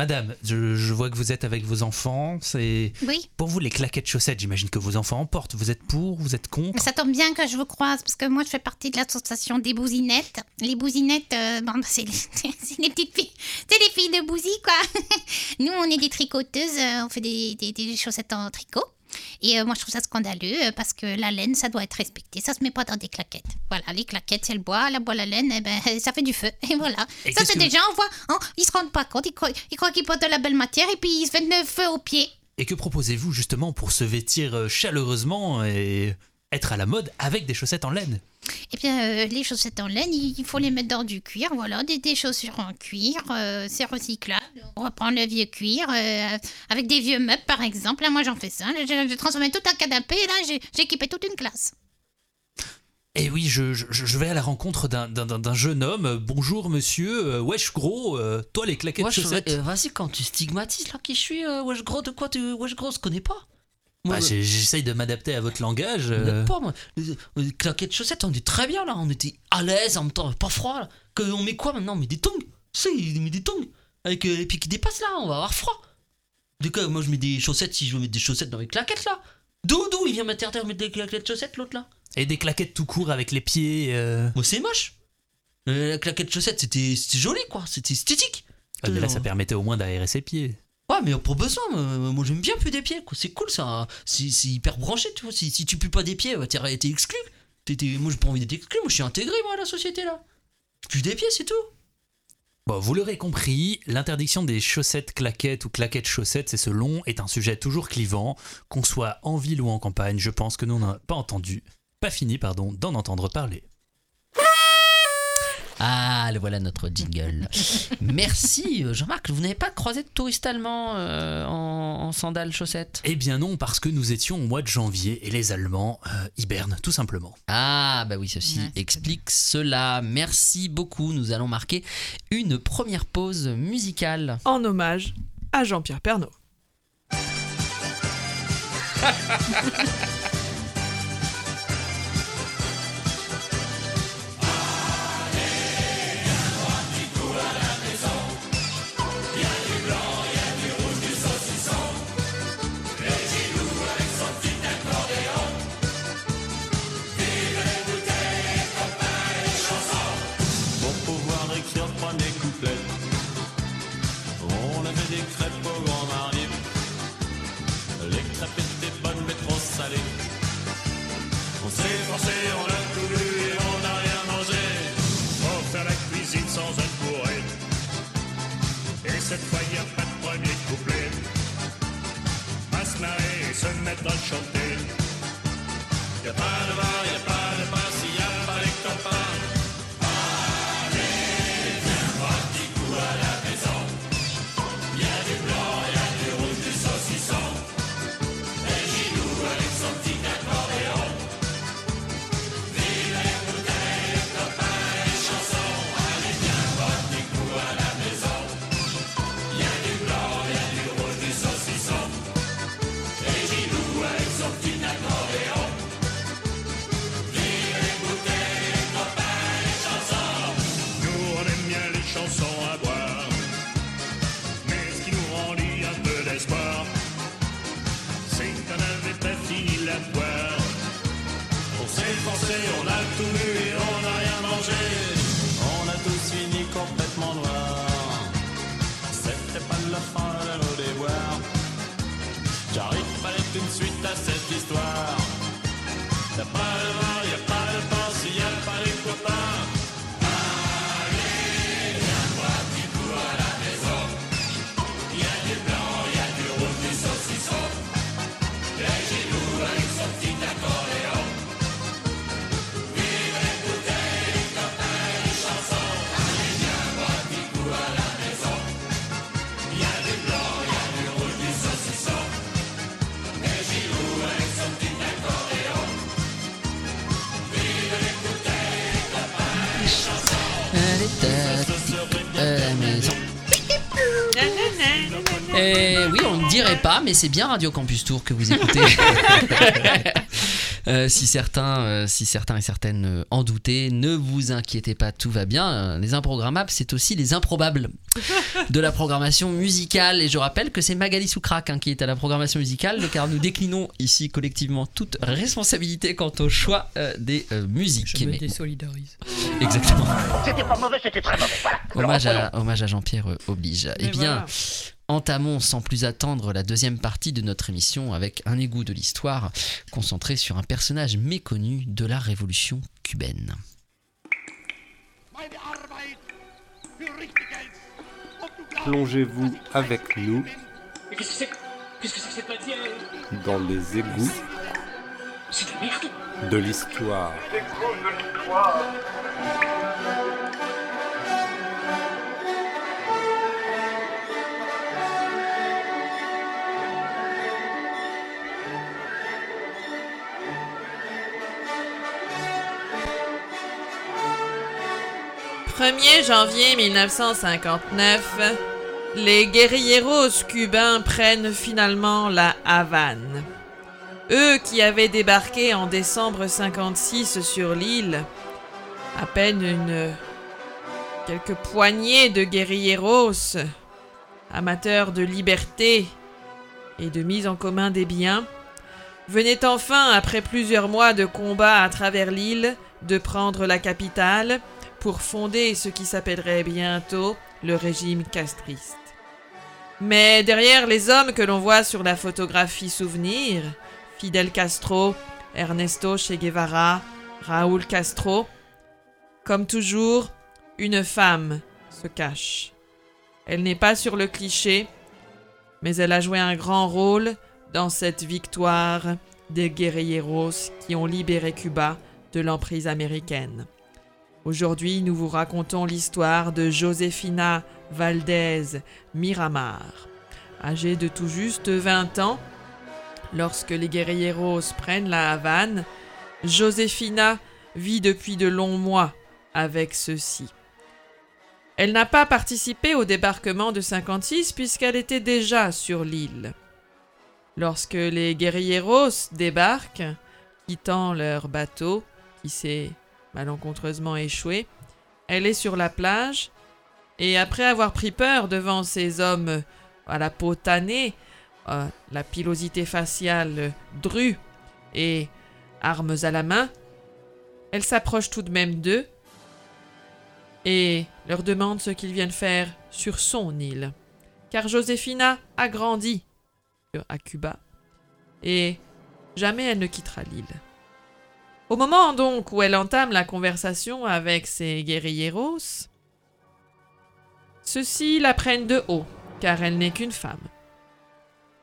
Madame, je, je vois que vous êtes avec vos enfants. C'est Oui. pour vous les claquettes chaussettes. J'imagine que vos enfants en portent. Vous êtes pour Vous êtes contre? Ça tombe bien que je vous croise parce que moi je fais partie de l'association des bousinettes. Les bousinettes, euh, bon, [laughs] c'est les, petites filles, c'est les filles de Bouzy quoi. [laughs] Nous on est des tricoteuses, euh, on fait des, des- des chaussettes en tricot. Et euh, moi je trouve ça scandaleux euh, parce que la laine ça doit être respecté, ça se met pas dans des claquettes. Voilà, les claquettes c'est le bois, la bois la laine, eh ben, [laughs] ça fait du feu. Et voilà. Et ça que des gens, on voit, hein, ils se rendent pas compte, ils croient, ils croient qu'ils portent de la belle matière et puis ils se mettent le feu aux pieds. Et que proposez-vous justement pour se vêtir euh, chaleureusement et être à la mode avec des chaussettes en laine? Eh bien, euh, les chaussettes en laine, il faut les mettre dans du cuir, voilà, des, des chaussures en cuir, euh, c'est recyclable. On reprend le vieux cuir, euh, avec des vieux meubles par exemple. Là, moi j'en fais ça, Là, j'ai transformé tout un canapé, et là j'ai j'ai équipé toute une classe. Et oui, je, je- je vais à la rencontre d'un- d'un d'un- jeune homme. Bonjour monsieur, wesh gros, euh, toi les claquettes Wesh, chaussettes. euh, Vas-y quand tu stigmatises là qui je suis, euh, wesh gros de quoi tu, wesh gros, je connais pas. Bah, euh, J'essaye de m'adapter à votre langage. Euh. pas, moi. Les claquettes chaussettes, on était très bien là, on était à l'aise, en même temps pas froid. Là. Que on met quoi maintenant? On met des tongs. Sais, on met des tongs. Avec euh, les pieds qui dépassent là, on va avoir froid. Du coup, moi je mets des chaussettes si je veux mettre des chaussettes dans mes claquettes là. D'où, d'où il vient m'interdire de mettre des claquettes chaussettes l'autre là? Et des claquettes tout court avec les pieds. euh. Moi c'est moche. Euh, la claquette chaussette c'était c'était joli quoi, c'était esthétique. Ah, mais là, ça Euh, permettait au moins d'aérer ses pieds. Ouais, mais pour besoin, moi, moi, j'aime bien puer des pieds, quoi. C'est cool, ça. C'est hyper branché, tu vois. Si, tu pues pas des pieds, t'es exclu. T'es- t'es- moi, j'ai pas envie d'être exclu. Moi, je suis intégré, moi, à la société, là. Je pue des pieds, c'est tout. Bon, vous l'aurez compris, l'interdiction des chaussettes claquettes ou claquettes chaussettes, c'est selon, est un sujet toujours clivant. Qu'on soit en ville ou en campagne, je pense que nous n'avons pas entendu, pas fini, pardon, d'en entendre parler. Ah, le voilà notre jingle. [laughs] Merci euh, Jean-Marc. Vous n'avez pas croisé de touristes allemands euh, en, en sandales chaussettes? Eh bien non, parce que nous étions au mois de janvier et les Allemands euh, hibernent tout simplement. Ah, bah oui, ceci explique cela. Merci beaucoup. Nous allons marquer une première pause musicale. En hommage à Jean-Pierre Pernaud. [laughs] cette fois, y a pas de premier couplet. À se marrer et se mettre à chanter. Mais c'est bien Radio Campus Tour que vous écoutez. [laughs] [laughs] Euh, si, certains, euh, si certains et certaines euh, en doutaient, ne vous inquiétez pas, tout va bien. Les improgrammables, c'est aussi les improbables de la programmation musicale. Et je rappelle que c'est Magali Soukrak hein, qui est à la programmation musicale, car nous déclinons ici collectivement toute responsabilité quant au choix euh, des euh, musiques. Je me désolidarise. Exactement. C'était pas mauvais, c'était très mauvais. Voilà. Hommage à, hommage à Jean-Pierre euh, oblige. Mais eh bien, voilà. Entamons sans plus attendre la deuxième partie de notre émission avec un égout de l'histoire concentré sur un personnage méconnu de la révolution cubaine. Plongez-vous avec nous dans les égouts de l'histoire. « 1er janvier 1959, les guerrilleros cubains prennent finalement la Havane. Eux qui avaient débarqué en décembre 56 sur l'île, à peine une quelques poignées de guerrilleros, amateurs de liberté et de mise en commun des biens, venaient enfin, après plusieurs mois de combats à travers l'île, de prendre la capitale pour fonder ce qui s'appellerait bientôt le régime castriste. Mais derrière les hommes que l'on voit sur la photographie souvenir, Fidel Castro, Ernesto Che Guevara, Raúl Castro, comme toujours, une femme se cache. Elle n'est pas sur le cliché, mais elle a joué un grand rôle dans cette victoire des guerrilleros qui ont libéré Cuba de l'emprise américaine. Aujourd'hui, nous vous racontons l'histoire de Josefina Valdez Miramar. Âgée de tout juste 20 ans, lorsque les guerrilleros prennent la Havane, Josefina vit depuis de longs mois avec ceux-ci. Elle n'a pas participé au débarquement de 56 puisqu'elle était déjà sur l'île. Lorsque les guerrilleros débarquent, quittant leur bateau, qui s'est malencontreusement échoué, elle est sur la plage, et après avoir pris peur devant ces hommes à la peau tannée, la pilosité faciale drue et armes à la main, elle s'approche tout de même d'eux et leur demande ce qu'ils viennent faire sur son île. Car Josefina a grandi à Cuba et jamais elle ne quittera l'île. Au moment donc où elle entame la conversation avec ses guerrilleros, ceux-ci la prennent de haut, car elle n'est qu'une femme.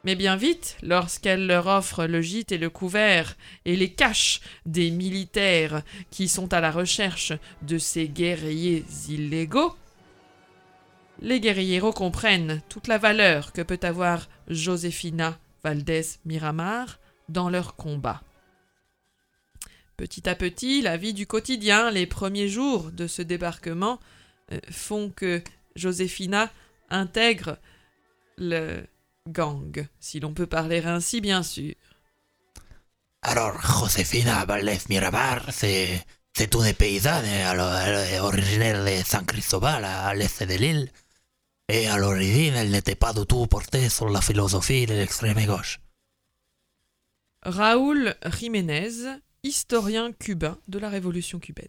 Mais bien vite, lorsqu'elle leur offre le gîte et le couvert et les caches des militaires qui sont à la recherche de ces guerriers illégaux, les guerrilleros comprennent toute la valeur que peut avoir Josefina Valdez Miramar dans leur combat. Petit à petit, la vie du quotidien, les premiers jours de ce débarquement, euh, font que Josefina intègre le gang, si l'on peut parler ainsi, bien sûr. Alors, Josefina Valdez Miramar, c'est, c'est une paysanne alors, originaire de San Cristobal, à l'est de l'île. Et à l'origine, elle n'était pas du tout portée sur la philosophie de l'extrême gauche. Raúl Jiménez, historien cubain de la Révolution cubaine.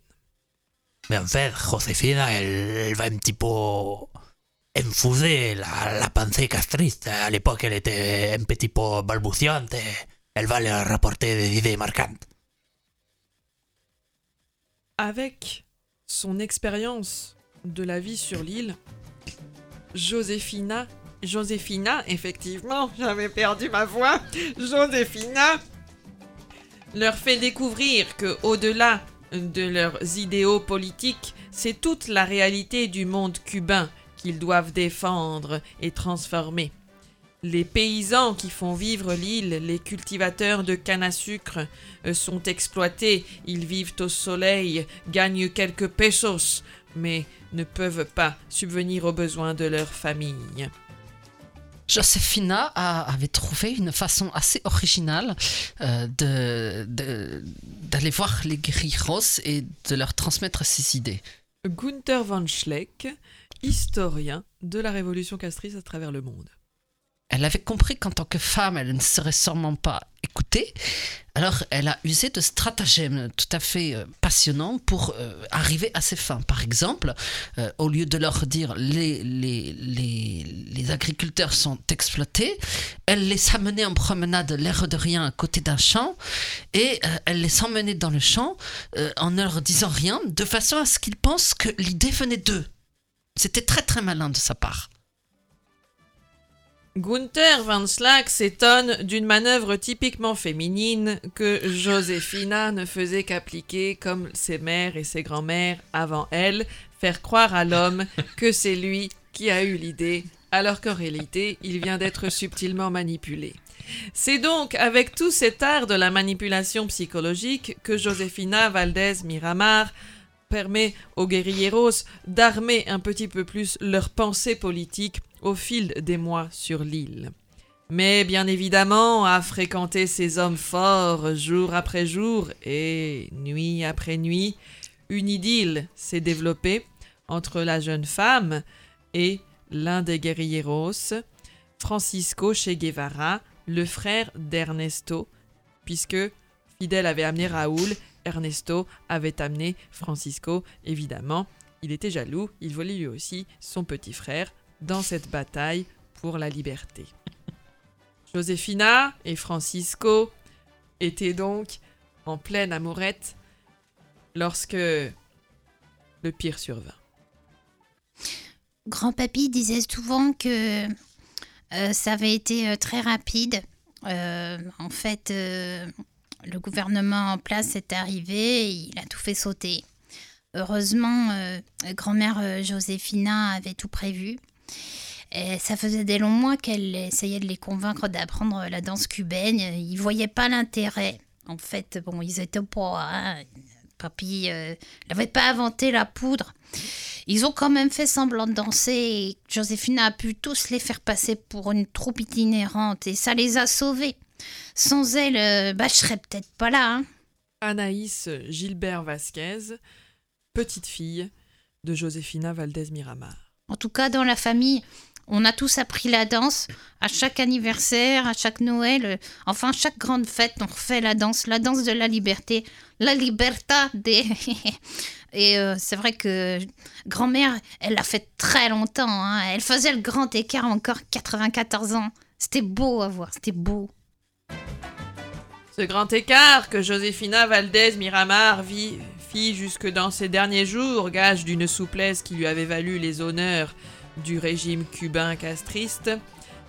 Mais en fait, Josefina, elle, elle va un petit peu infuser la, la pensée castriste. À l'époque, elle était un petit peu balbutiante. Elle va leur rapporter des idées marquantes. Avec son expérience de la vie sur l'île, Josefina, Josefina, effectivement, j'avais perdu ma voix, Josefina leur fait découvrir que au-delà de leurs idéaux politiques, c'est toute la réalité du monde cubain qu'ils doivent défendre et transformer. Les paysans qui font vivre l'île, les cultivateurs de canne à sucre, euh, sont exploités, ils vivent au soleil, gagnent quelques pesos, mais ne peuvent pas subvenir aux besoins de leur famille. Josefina a- avait trouvé une façon assez originale euh, de- de- d'aller voir les guerrilleros et de leur transmettre ses idées. Gunther von Schleck, historien de la révolution castrice à travers le monde. Elle avait compris qu'en tant que femme, elle ne serait sûrement pas Alors, elle a usé de stratagèmes tout à fait euh, passionnants pour euh, arriver à ses fins. Par exemple, euh, au lieu de leur dire les, les, les, agriculteurs sont exploités, elle les amenait en promenade l'air de rien à côté d'un champ et elle les emmenait dans le champ en ne leur disant rien, de façon à ce qu'ils pensent que l'idée venait d'eux. C'était très très malin de sa part. Gunther van Slack s'étonne d'une manœuvre typiquement féminine que Josefina ne faisait qu'appliquer comme ses mères et ses grands-mères avant elle, faire croire à l'homme que c'est lui qui a eu l'idée, alors qu'en réalité, il vient d'être subtilement manipulé. C'est donc avec tout cet art de la manipulation psychologique que Josefina Valdez Miramar permet aux guerrilleros d'armer un petit peu plus leur pensée politique au fil des mois sur l'île. Mais bien évidemment, à fréquenter ces hommes forts jour après jour et nuit après nuit, une idylle s'est développée entre la jeune femme et l'un des guerrilleros, Francisco Che Guevara, le frère d'Ernesto, puisque Fidel avait amené Raoul, Ernesto avait amené Francisco, évidemment. Il était jaloux, il voulait lui aussi son petit frère dans cette bataille pour la liberté. [laughs] Josefina et Francisco étaient donc en pleine amourette lorsque le pire survint. Grand-papy disait souvent que euh, ça avait été euh, très rapide. Euh, en fait, le gouvernement en place est arrivé et il a tout fait sauter. Heureusement, grand-mère Joséphina avait tout prévu. Et ça faisait des longs mois qu'elle essayait de les convaincre d'apprendre la danse cubaine. Ils voyaient pas l'intérêt. En fait, bon, ils étaient pas. hein, Papy euh, n'avait pas inventé la poudre. Ils ont quand même fait semblant de danser et a pu tous les faire passer pour une troupe itinérante et ça les a sauvés. Sans elle, euh, bah, je serais peut-être pas là. hein. Anaïs Gilbert Vasquez, petite fille de Josefina Valdez Miramar. En tout cas, dans la famille, on a tous appris la danse. À chaque anniversaire, à chaque Noël, euh, enfin, chaque grande fête, on refait la danse, la danse de la liberté, la libertad. des- [laughs] Et euh, c'est vrai que grand-mère, elle l'a fait très longtemps. hein. Elle faisait le grand écart encore 94 ans. C'était beau à voir, c'était beau. Ce grand écart que Josefina Valdez Miramar vit, jusque dans ses derniers jours, gage d'une souplesse qui lui avait valu les honneurs du régime cubain castriste,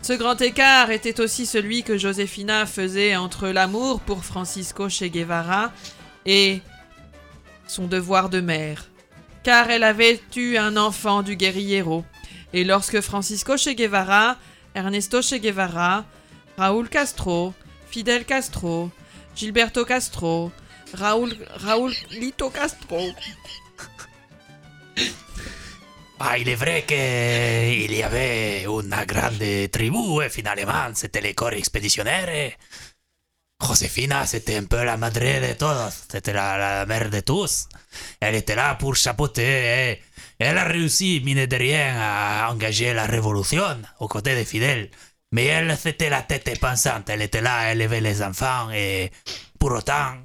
ce grand écart était aussi celui que Josefina faisait entre l'amour pour Francisco Che Guevara et son devoir de mère, car elle avait eu un enfant du guerrillero, et lorsque Francisco Che Guevara, Ernesto Che Guevara, Raúl Castro, Fidel Castro, Gilberto Castro, Raúl, Raúl Lito Castro, il est vrai qu'il y avait une grande tribu et finalement c'était les corps expéditionnaires. Josefina, c'était un peu la madre de todos, c'était la, la mère de tous. Elle était là pour chapeauter et elle a réussi, mine de rien, à engager la révolution aux côtés de Fidel. Mais elle, c'était la tête pensante, elle était là à élever les enfants et pour autant,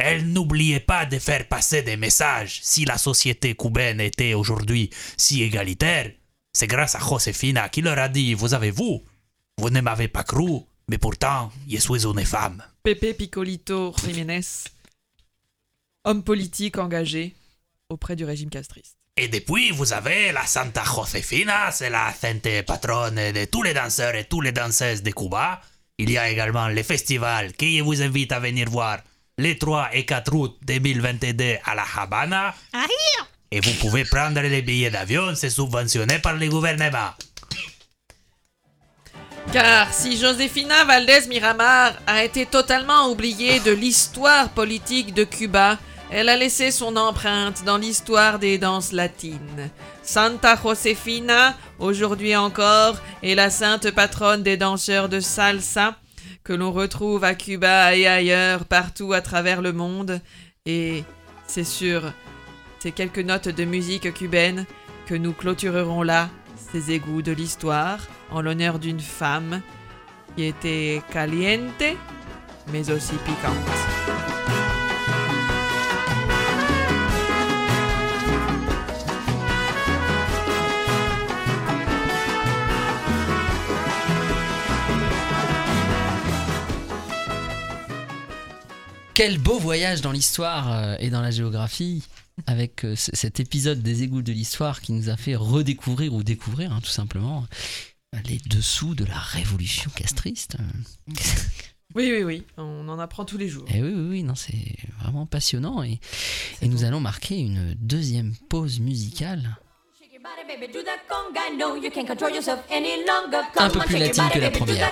elle n'oubliait pas de faire passer des messages. Si la société cubaine était aujourd'hui si égalitaire, c'est grâce à Josefina qui leur a dit Vous avez vous, vous ne m'avez pas cru, mais pourtant, je suis une femme. Pepe Picolito Jiménez, homme politique engagé auprès du régime castriste. Et depuis, vous avez la Santa Josefina, c'est la sainte patronne de tous les danseurs et toutes les danseuses de Cuba. Il y a également les festivals qui je vous invite à venir voir les 3 et 4 août 2022 à la Habana. Et vous pouvez prendre les billets d'avion, c'est subventionné par le gouvernement. Car si Josefina Valdez Miramar a été totalement oubliée de l'histoire politique de Cuba, elle a laissé son empreinte dans l'histoire des danses latines. Santa Josefina, aujourd'hui encore, est la sainte patronne des danseurs de salsa, que l'on retrouve à Cuba et ailleurs, partout à travers le monde. Et c'est sur ces quelques notes de musique cubaine que nous clôturerons là ces égouts de l'histoire en l'honneur d'une femme qui était caliente mais aussi piquante. Quel beau voyage dans l'histoire euh, et dans la géographie avec euh, cet épisode des égouts de l'histoire qui nous a fait redécouvrir ou découvrir hein, tout simplement euh, les dessous de la révolution castriste. [laughs] Oui, oui, oui, on en apprend tous les jours. Et oui, oui, oui, non, c'est vraiment passionnant et, et nous allons marquer une deuxième pause musicale. Un peu plus latine que la première.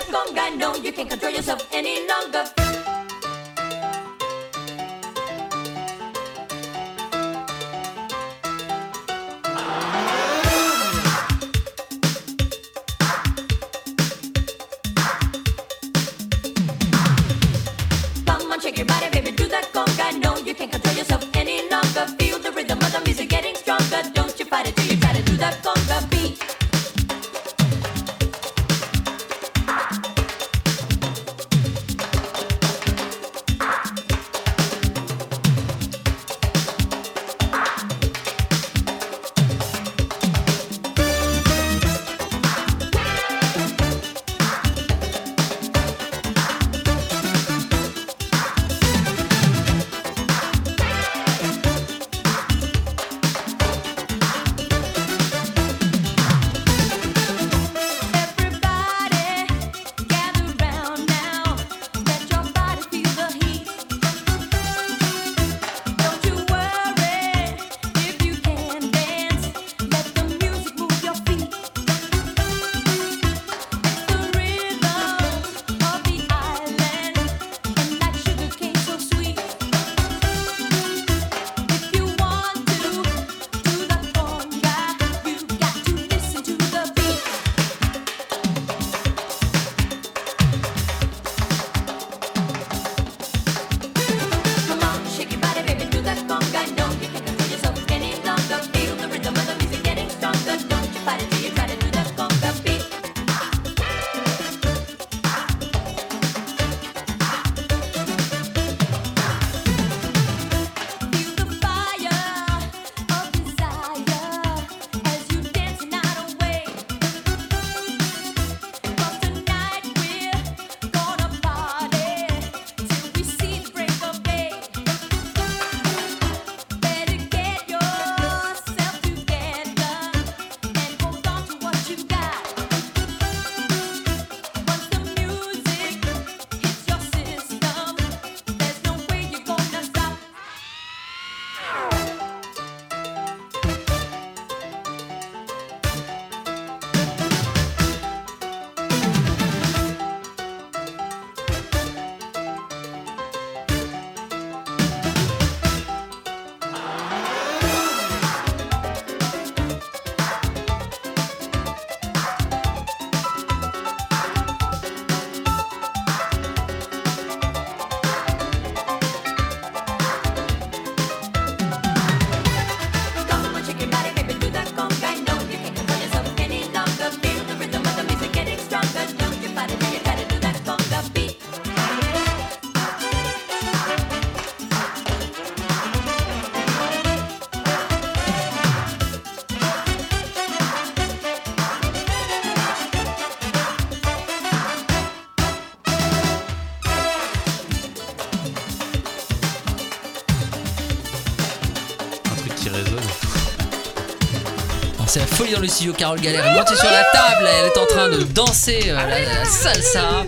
Le studio. Carole Galère est montée sur la table. Elle est en train de danser euh, la, la salsa.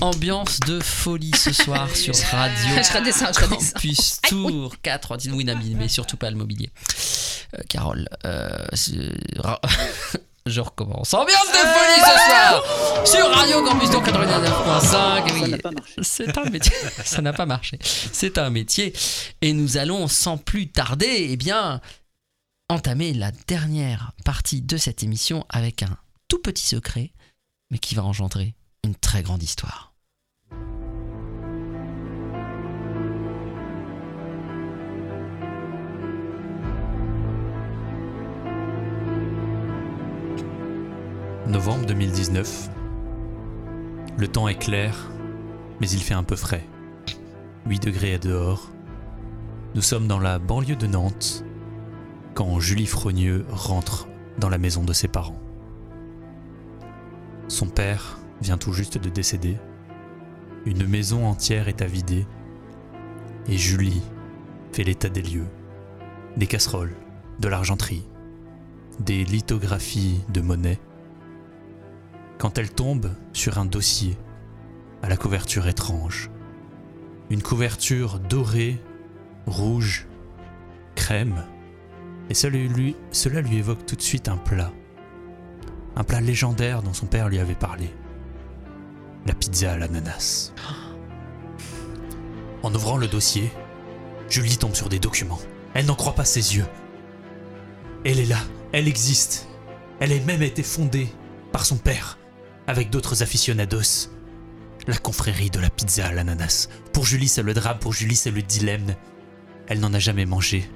Ambiance de folie ce soir sur [laughs] Radio Je redescends, je redescends. Campus Tour 4. Dis-nous, Nabil, mais surtout pas le mobilier. Euh, Carole, euh, c'est- [laughs] je recommence. Ambiance de folie ce soir sur Radio Campus Tour 99.5. Oui, c'est un métier. [laughs] Ça n'a pas marché. C'est un métier. Et nous allons sans plus tarder, eh bien, entamer la dernière partie de cette émission avec un tout petit secret, mais qui va engendrer une très grande histoire. Novembre 2019. Le temps est clair, mais il fait un peu frais. 8 degrés à dehors. Nous sommes dans la banlieue de Nantes quand Julie Frogneux rentre dans la maison de ses parents. Son père vient tout juste de décéder. Une maison entière est à vider. Et Julie fait l'état des lieux. Des casseroles, de l'argenterie, des lithographies de monnaie quand elle tombe sur un dossier à la couverture étrange. Une couverture dorée, rouge, crème, et cela lui, évoque tout de suite un plat. Un plat légendaire dont son père lui avait parlé. La pizza à l'ananas. En ouvrant le dossier, Julie tombe sur des documents. Elle n'en croit pas ses yeux. Elle est là, elle existe. Elle a même été fondée par son père, avec d'autres aficionados. La confrérie de la pizza à l'ananas. Pour Julie, c'est le drame, pour Julie, c'est le dilemme. Elle n'en a jamais mangé.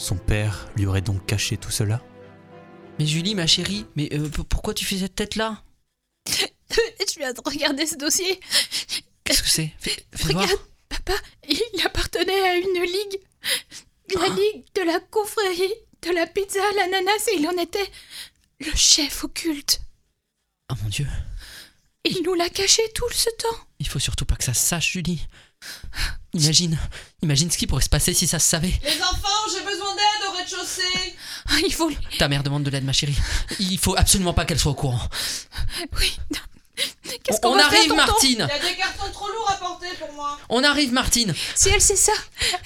Son père lui aurait donc caché tout cela? Mais Julie, ma chérie, mais euh, pourquoi tu fais cette tête-là? [laughs] Je viens de regarder ce dossier. Qu'est-ce que c'est? Voir. Regarde, papa, il appartenait à une ligue. La ligue de la confrérie de la pizza à l'ananas et il en était le chef occulte. Oh mon dieu, Il nous l'a caché tout ce temps. il faut surtout pas que ça se sache, Julie. Imagine, imagine ce qui pourrait se passer si ça se savait. Les enfants, j'ai besoin d'aide au rez-de-chaussée. Ah, Il faut. Ta mère demande de l'aide, ma chérie. Il faut absolument pas qu'elle soit au courant. Oui. Qu'est-ce On- qu'on on va faire, arrive, Martine. Il y a des cartons trop lourds à porter pour moi. On arrive, Martine. Si elle sait ça,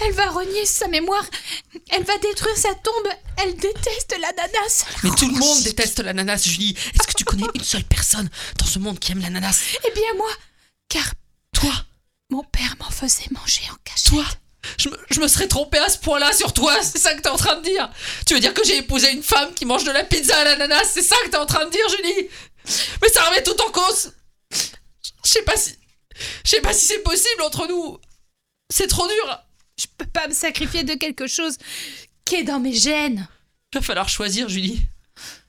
elle va renier sa mémoire. Elle va détruire sa tombe. Elle déteste l'ananas. Mais tout le monde déteste l'ananas, Julie. Est-ce que tu connais une seule personne dans ce monde qui aime l'ananas Eh bien moi, car Toi mon père m'en faisait manger en cachette. Toi je me, je me serais trompé à ce point-là sur toi, [laughs] c'est ça que t'es en train de dire Tu veux dire que j'ai épousé une femme qui mange de la pizza à l'ananas, c'est ça que t'es en train de dire, Julie? Mais ça remet tout en cause Je sais pas si... Je sais pas si c'est possible entre nous C'est trop dur Je peux pas me sacrifier de quelque chose qui est dans mes gènes. Il va falloir choisir, Julie.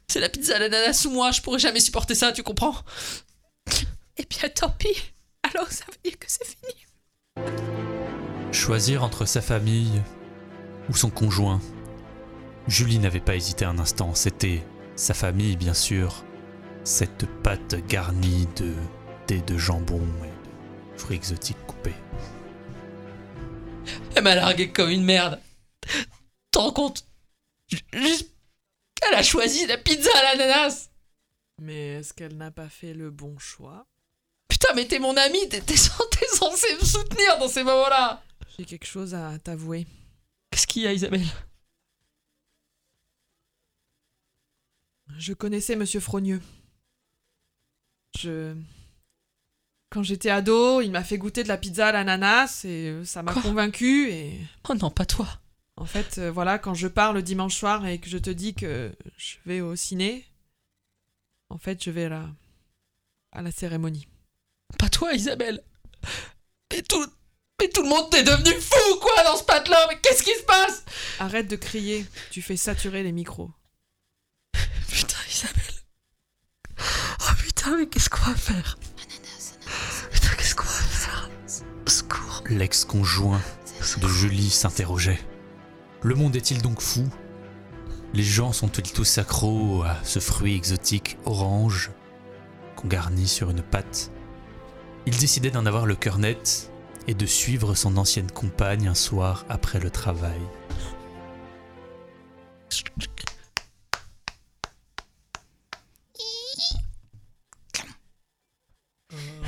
C'est la pizza à l'ananas ou moi, je pourrais jamais supporter ça, tu comprends? Eh bien tant pis. Alors ça veut dire que c'est fini. Choisir entre sa famille ou son conjoint. Julie n'avait pas hésité un instant, c'était sa famille bien sûr. Cette pâte garnie de thé de jambon et de fruits exotiques coupés. Elle m'a largué comme une merde. T'en rends compte? Juste... Elle a choisi la pizza à l'ananas Mais est-ce qu'elle n'a pas fait le bon choix? Putain, mais t'es mon ami, t'es t'es cen- t'es censé me soutenir dans ces moments-là J'ai quelque chose à t'avouer. Qu'est-ce qu'il y a, Isabelle? Je connaissais Monsieur Frogneux. Je. Quand j'étais ado, il m'a fait goûter de la pizza à l'ananas et euh, ça m'a convaincu et. Oh non, pas toi En fait, euh, voilà, quand je pars le dimanche soir et que je te dis que je vais au ciné, en fait, je vais à la, à la cérémonie. Pas toi, Isabelle. Mais tout... Mais tout le monde t'est devenu fou, quoi, dans ce patelin Mais qu'est-ce qui se passe? Arrête de crier, tu fais saturer les micros. [laughs] Putain, Isabelle. Oh putain, mais qu'est-ce qu'on va faire? Putain, qu'est-ce qu'on va faire? Au Secours. L'ex-conjoint de Julie s'interrogeait. Le monde est-il donc fou? Les gens sont-ils tous accros à ce fruit exotique orange qu'on garnit sur une pâte? Ils décidaient d'en avoir le cœur net et de suivre son ancienne compagne un soir après le travail.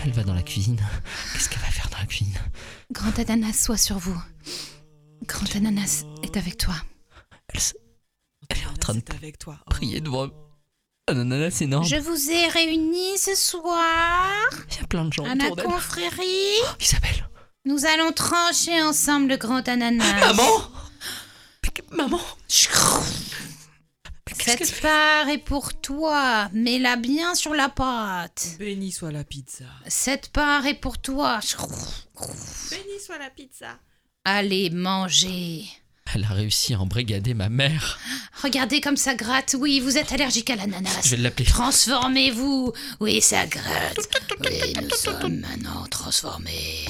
Elle va dans la cuisine. Qu'est-ce qu'elle va faire dans la cuisine? Grand ananas, sois sur vous. Grand ananas est avec toi. Elle, elle est en train de avec toi. prier devant un ananas énorme. Je vous ai réunis ce soir Il y a plein de gens à la autour d'elle. confrérie. Isabelle. Nous allons trancher ensemble le grand ananas. Maman Maman Cette part est pour toi. Mets-la bien sur la pâte. Béni soit la pizza. Cette part est pour toi. Béni soit la pizza. Allez, manger. Elle a réussi à embrigader ma mère. Regardez comme ça gratte. Oui, vous êtes allergique à l'ananas. Je vais l'appeler. Transformez-vous. Oui, ça gratte. Oui, nous sommes maintenant transformés.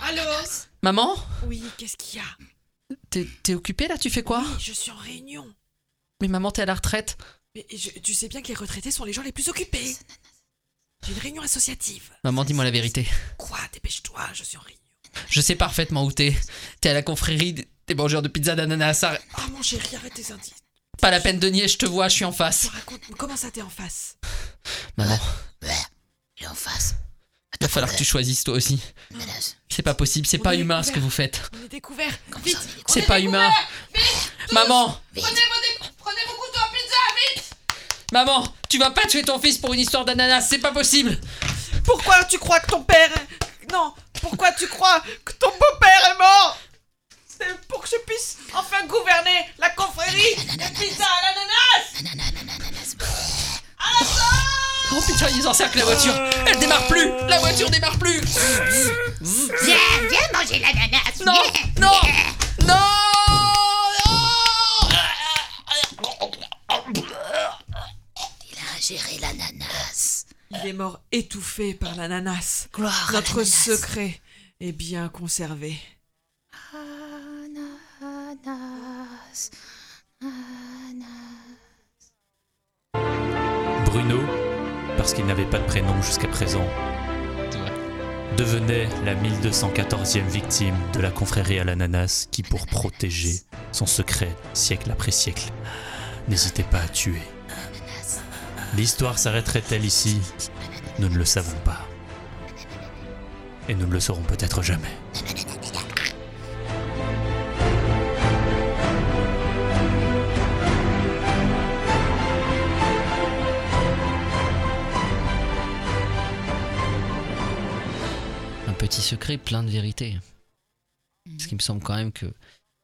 Allô Maman Oui, qu'est-ce qu'il y a? T'es t'es occupée là? Tu fais quoi? Oui, je suis en réunion. Mais maman, t'es à la retraite. Mais je- tu sais bien que les retraités sont les gens les plus occupés. J'ai une réunion associative. Maman, dis-moi la vérité. Quoi? Dépêche-toi, je suis en réunion. Je sais parfaitement où t'es. T'es à la confrérie des- mangeurs de pizza d'ananas. Arrête- Ah mon chéri, arrête tes indices. Pas la peine de nier, je te vois, je suis en face. Raconte-moi, comment ça t'es en face? Maman, Il est en face. il va falloir que tu choisisses toi aussi. C'est pas possible, c'est pas humain ce que vous faites. On est découvert. Vite C'est pas humain. Maman. Prenez vos couteaux à pizza, vite Maman Tu vas pas tuer ton fils pour une histoire d'ananas, c'est pas possible Pourquoi tu crois que ton père... Non, pourquoi tu crois que ton beau-père est mort? C'est pour que je puisse enfin gouverner la confrérie de pizza à l'ananas Oh putain, ils encerclent la voiture. Elle démarre plus. La voiture démarre plus. Viens, viens manger l'ananas. Non. Non Non. Il a ingéré l'ananas. Il est mort étouffé par l'ananas. Gloire Notre secret est bien conservé. Ananas. Bruno, parce qu'il n'avait pas de prénom jusqu'à présent, devenait la 1214e victime de la confrérie à l'ananas qui, pour protéger son secret siècle après siècle, n'hésitait pas à tuer. L'histoire s'arrêterait-elle ici? Nous ne le savons pas. Et nous ne le saurons peut-être jamais. Un petit secret plein de vérité. Parce qu'il me semble quand même que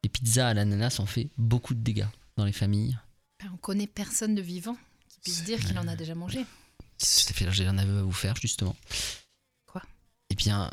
les pizzas à l'ananas ont fait beaucoup de dégâts dans les familles. Ben, On connaît personne de vivant qui puisse dire qu'il en a déjà mangé. Tout à fait, j'ai un aveu à vous faire, justement. Quoi? Eh bien,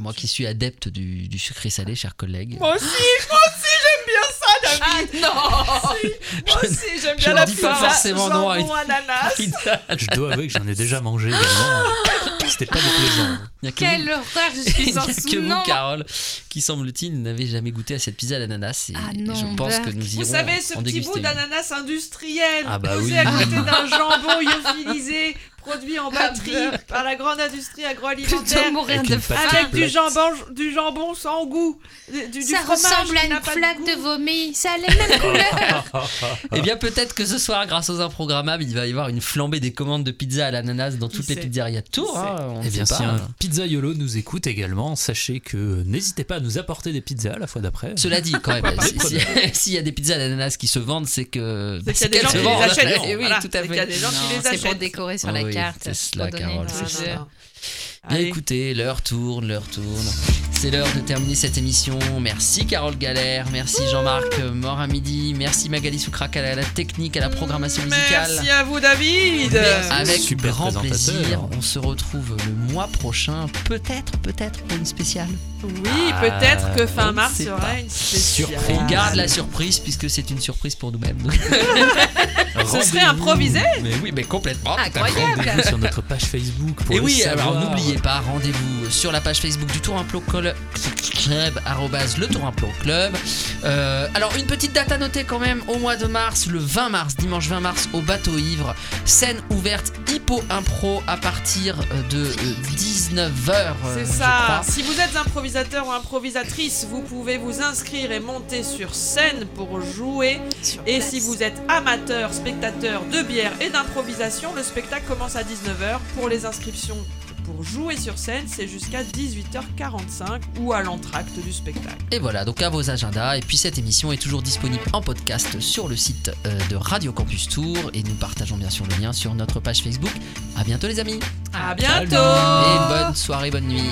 moi qui suis adepte du, du sucré salé, chers collègues. Moi aussi, moi aussi j'aime bien ça, David. non Si, Moi aussi j'aime je bien ne la dis pizza pas forcément non à une ananas. [laughs] Je dois avouer que j'en ai déjà mangé également. [laughs] C'était pas déplaisant. Il y a que Quelle vous- horreur, je [laughs] Il suis n'y a que vous, Carole, qui semble-t-il n'avez jamais goûté à cette pizza à l'ananas. Et Ah non, je pense que Berk. nous irons Vous savez, ce en petit bout d'ananas industriel Ah bah posé oui. à côté [laughs] d'un jambon lyophilisé produit en batterie par la grande industrie agroalimentaire mourir Avec de faim. avec du jambon, du jambon sans goût, du, du Ça ressemble à une flaque goût. de vomi. Ça a les mêmes [laughs] couleurs. Eh bien, peut-être que ce soir, grâce aux improgrammables, il va y avoir une flambée des commandes de pizza à l'ananas dans toutes les pizzerias de Tours. Hein, on Eh bien, si un pizzaiolo nous écoute également, sachez que n'hésitez pas à nous apporter des pizzas la fois d'après. Cela dit, quand même, si- si- s'il y a des pizzas à l'ananas qui se vendent, c'est que. C'est qu'il y a des gens qui les achètent. Oui, tout à fait. des gens qui Non, les C'est pour achètent. décorer sur Ah la carte. c'est cela, pour donner Carole, le c'est ça. Bien écoutez, l'heure tourne, l'heure tourne. C'est l'heure de terminer cette émission. Merci Carole Galère, merci Jean-Marc Mort à midi, merci Magali Soukrak à la, technique, à la programmation musicale. Merci à vous, David. Avec Super grand plaisir, on se retrouve le mois prochain, peut-être, peut-être pour une spéciale. Oui, Ah, peut-être que fin ne mars, y pas. aura une spéciale. Surprise. On garde la surprise puisque c'est une surprise pour nous-mêmes. [laughs] Ce serait improvisé mais oui, mais complètement. Incroyable. Rendez-vous sur notre page Facebook pour Et oui, alors savoir. n'oubliez pas, rendez-vous sur la page Facebook du Tour Implo Club, club arrobase le Tour Implo Club. Euh, alors une petite date à noter quand même, au mois de mars, le 20 mars, dimanche 20 mars, au bateau ivre, scène ouverte Tempo Impro à partir de 19h. C'est ça. Si vous êtes improvisateur ou improvisatrice, vous pouvez vous inscrire et monter sur scène pour jouer. et si vous êtes amateur, spectateur de bière et d'improvisation, le spectacle commence à 19h. Pour les inscriptions pour jouer sur scène, c'est jusqu'à 18h45 ou à l'entracte du spectacle. Et voilà, donc à vos agendas. Et puis cette émission est toujours disponible en podcast sur le site euh, de Radio Campus Tour. Et nous partageons bien sûr le lien sur notre page Facebook. À bientôt les amis. À bientôt. Et bonne soirée, bonne nuit.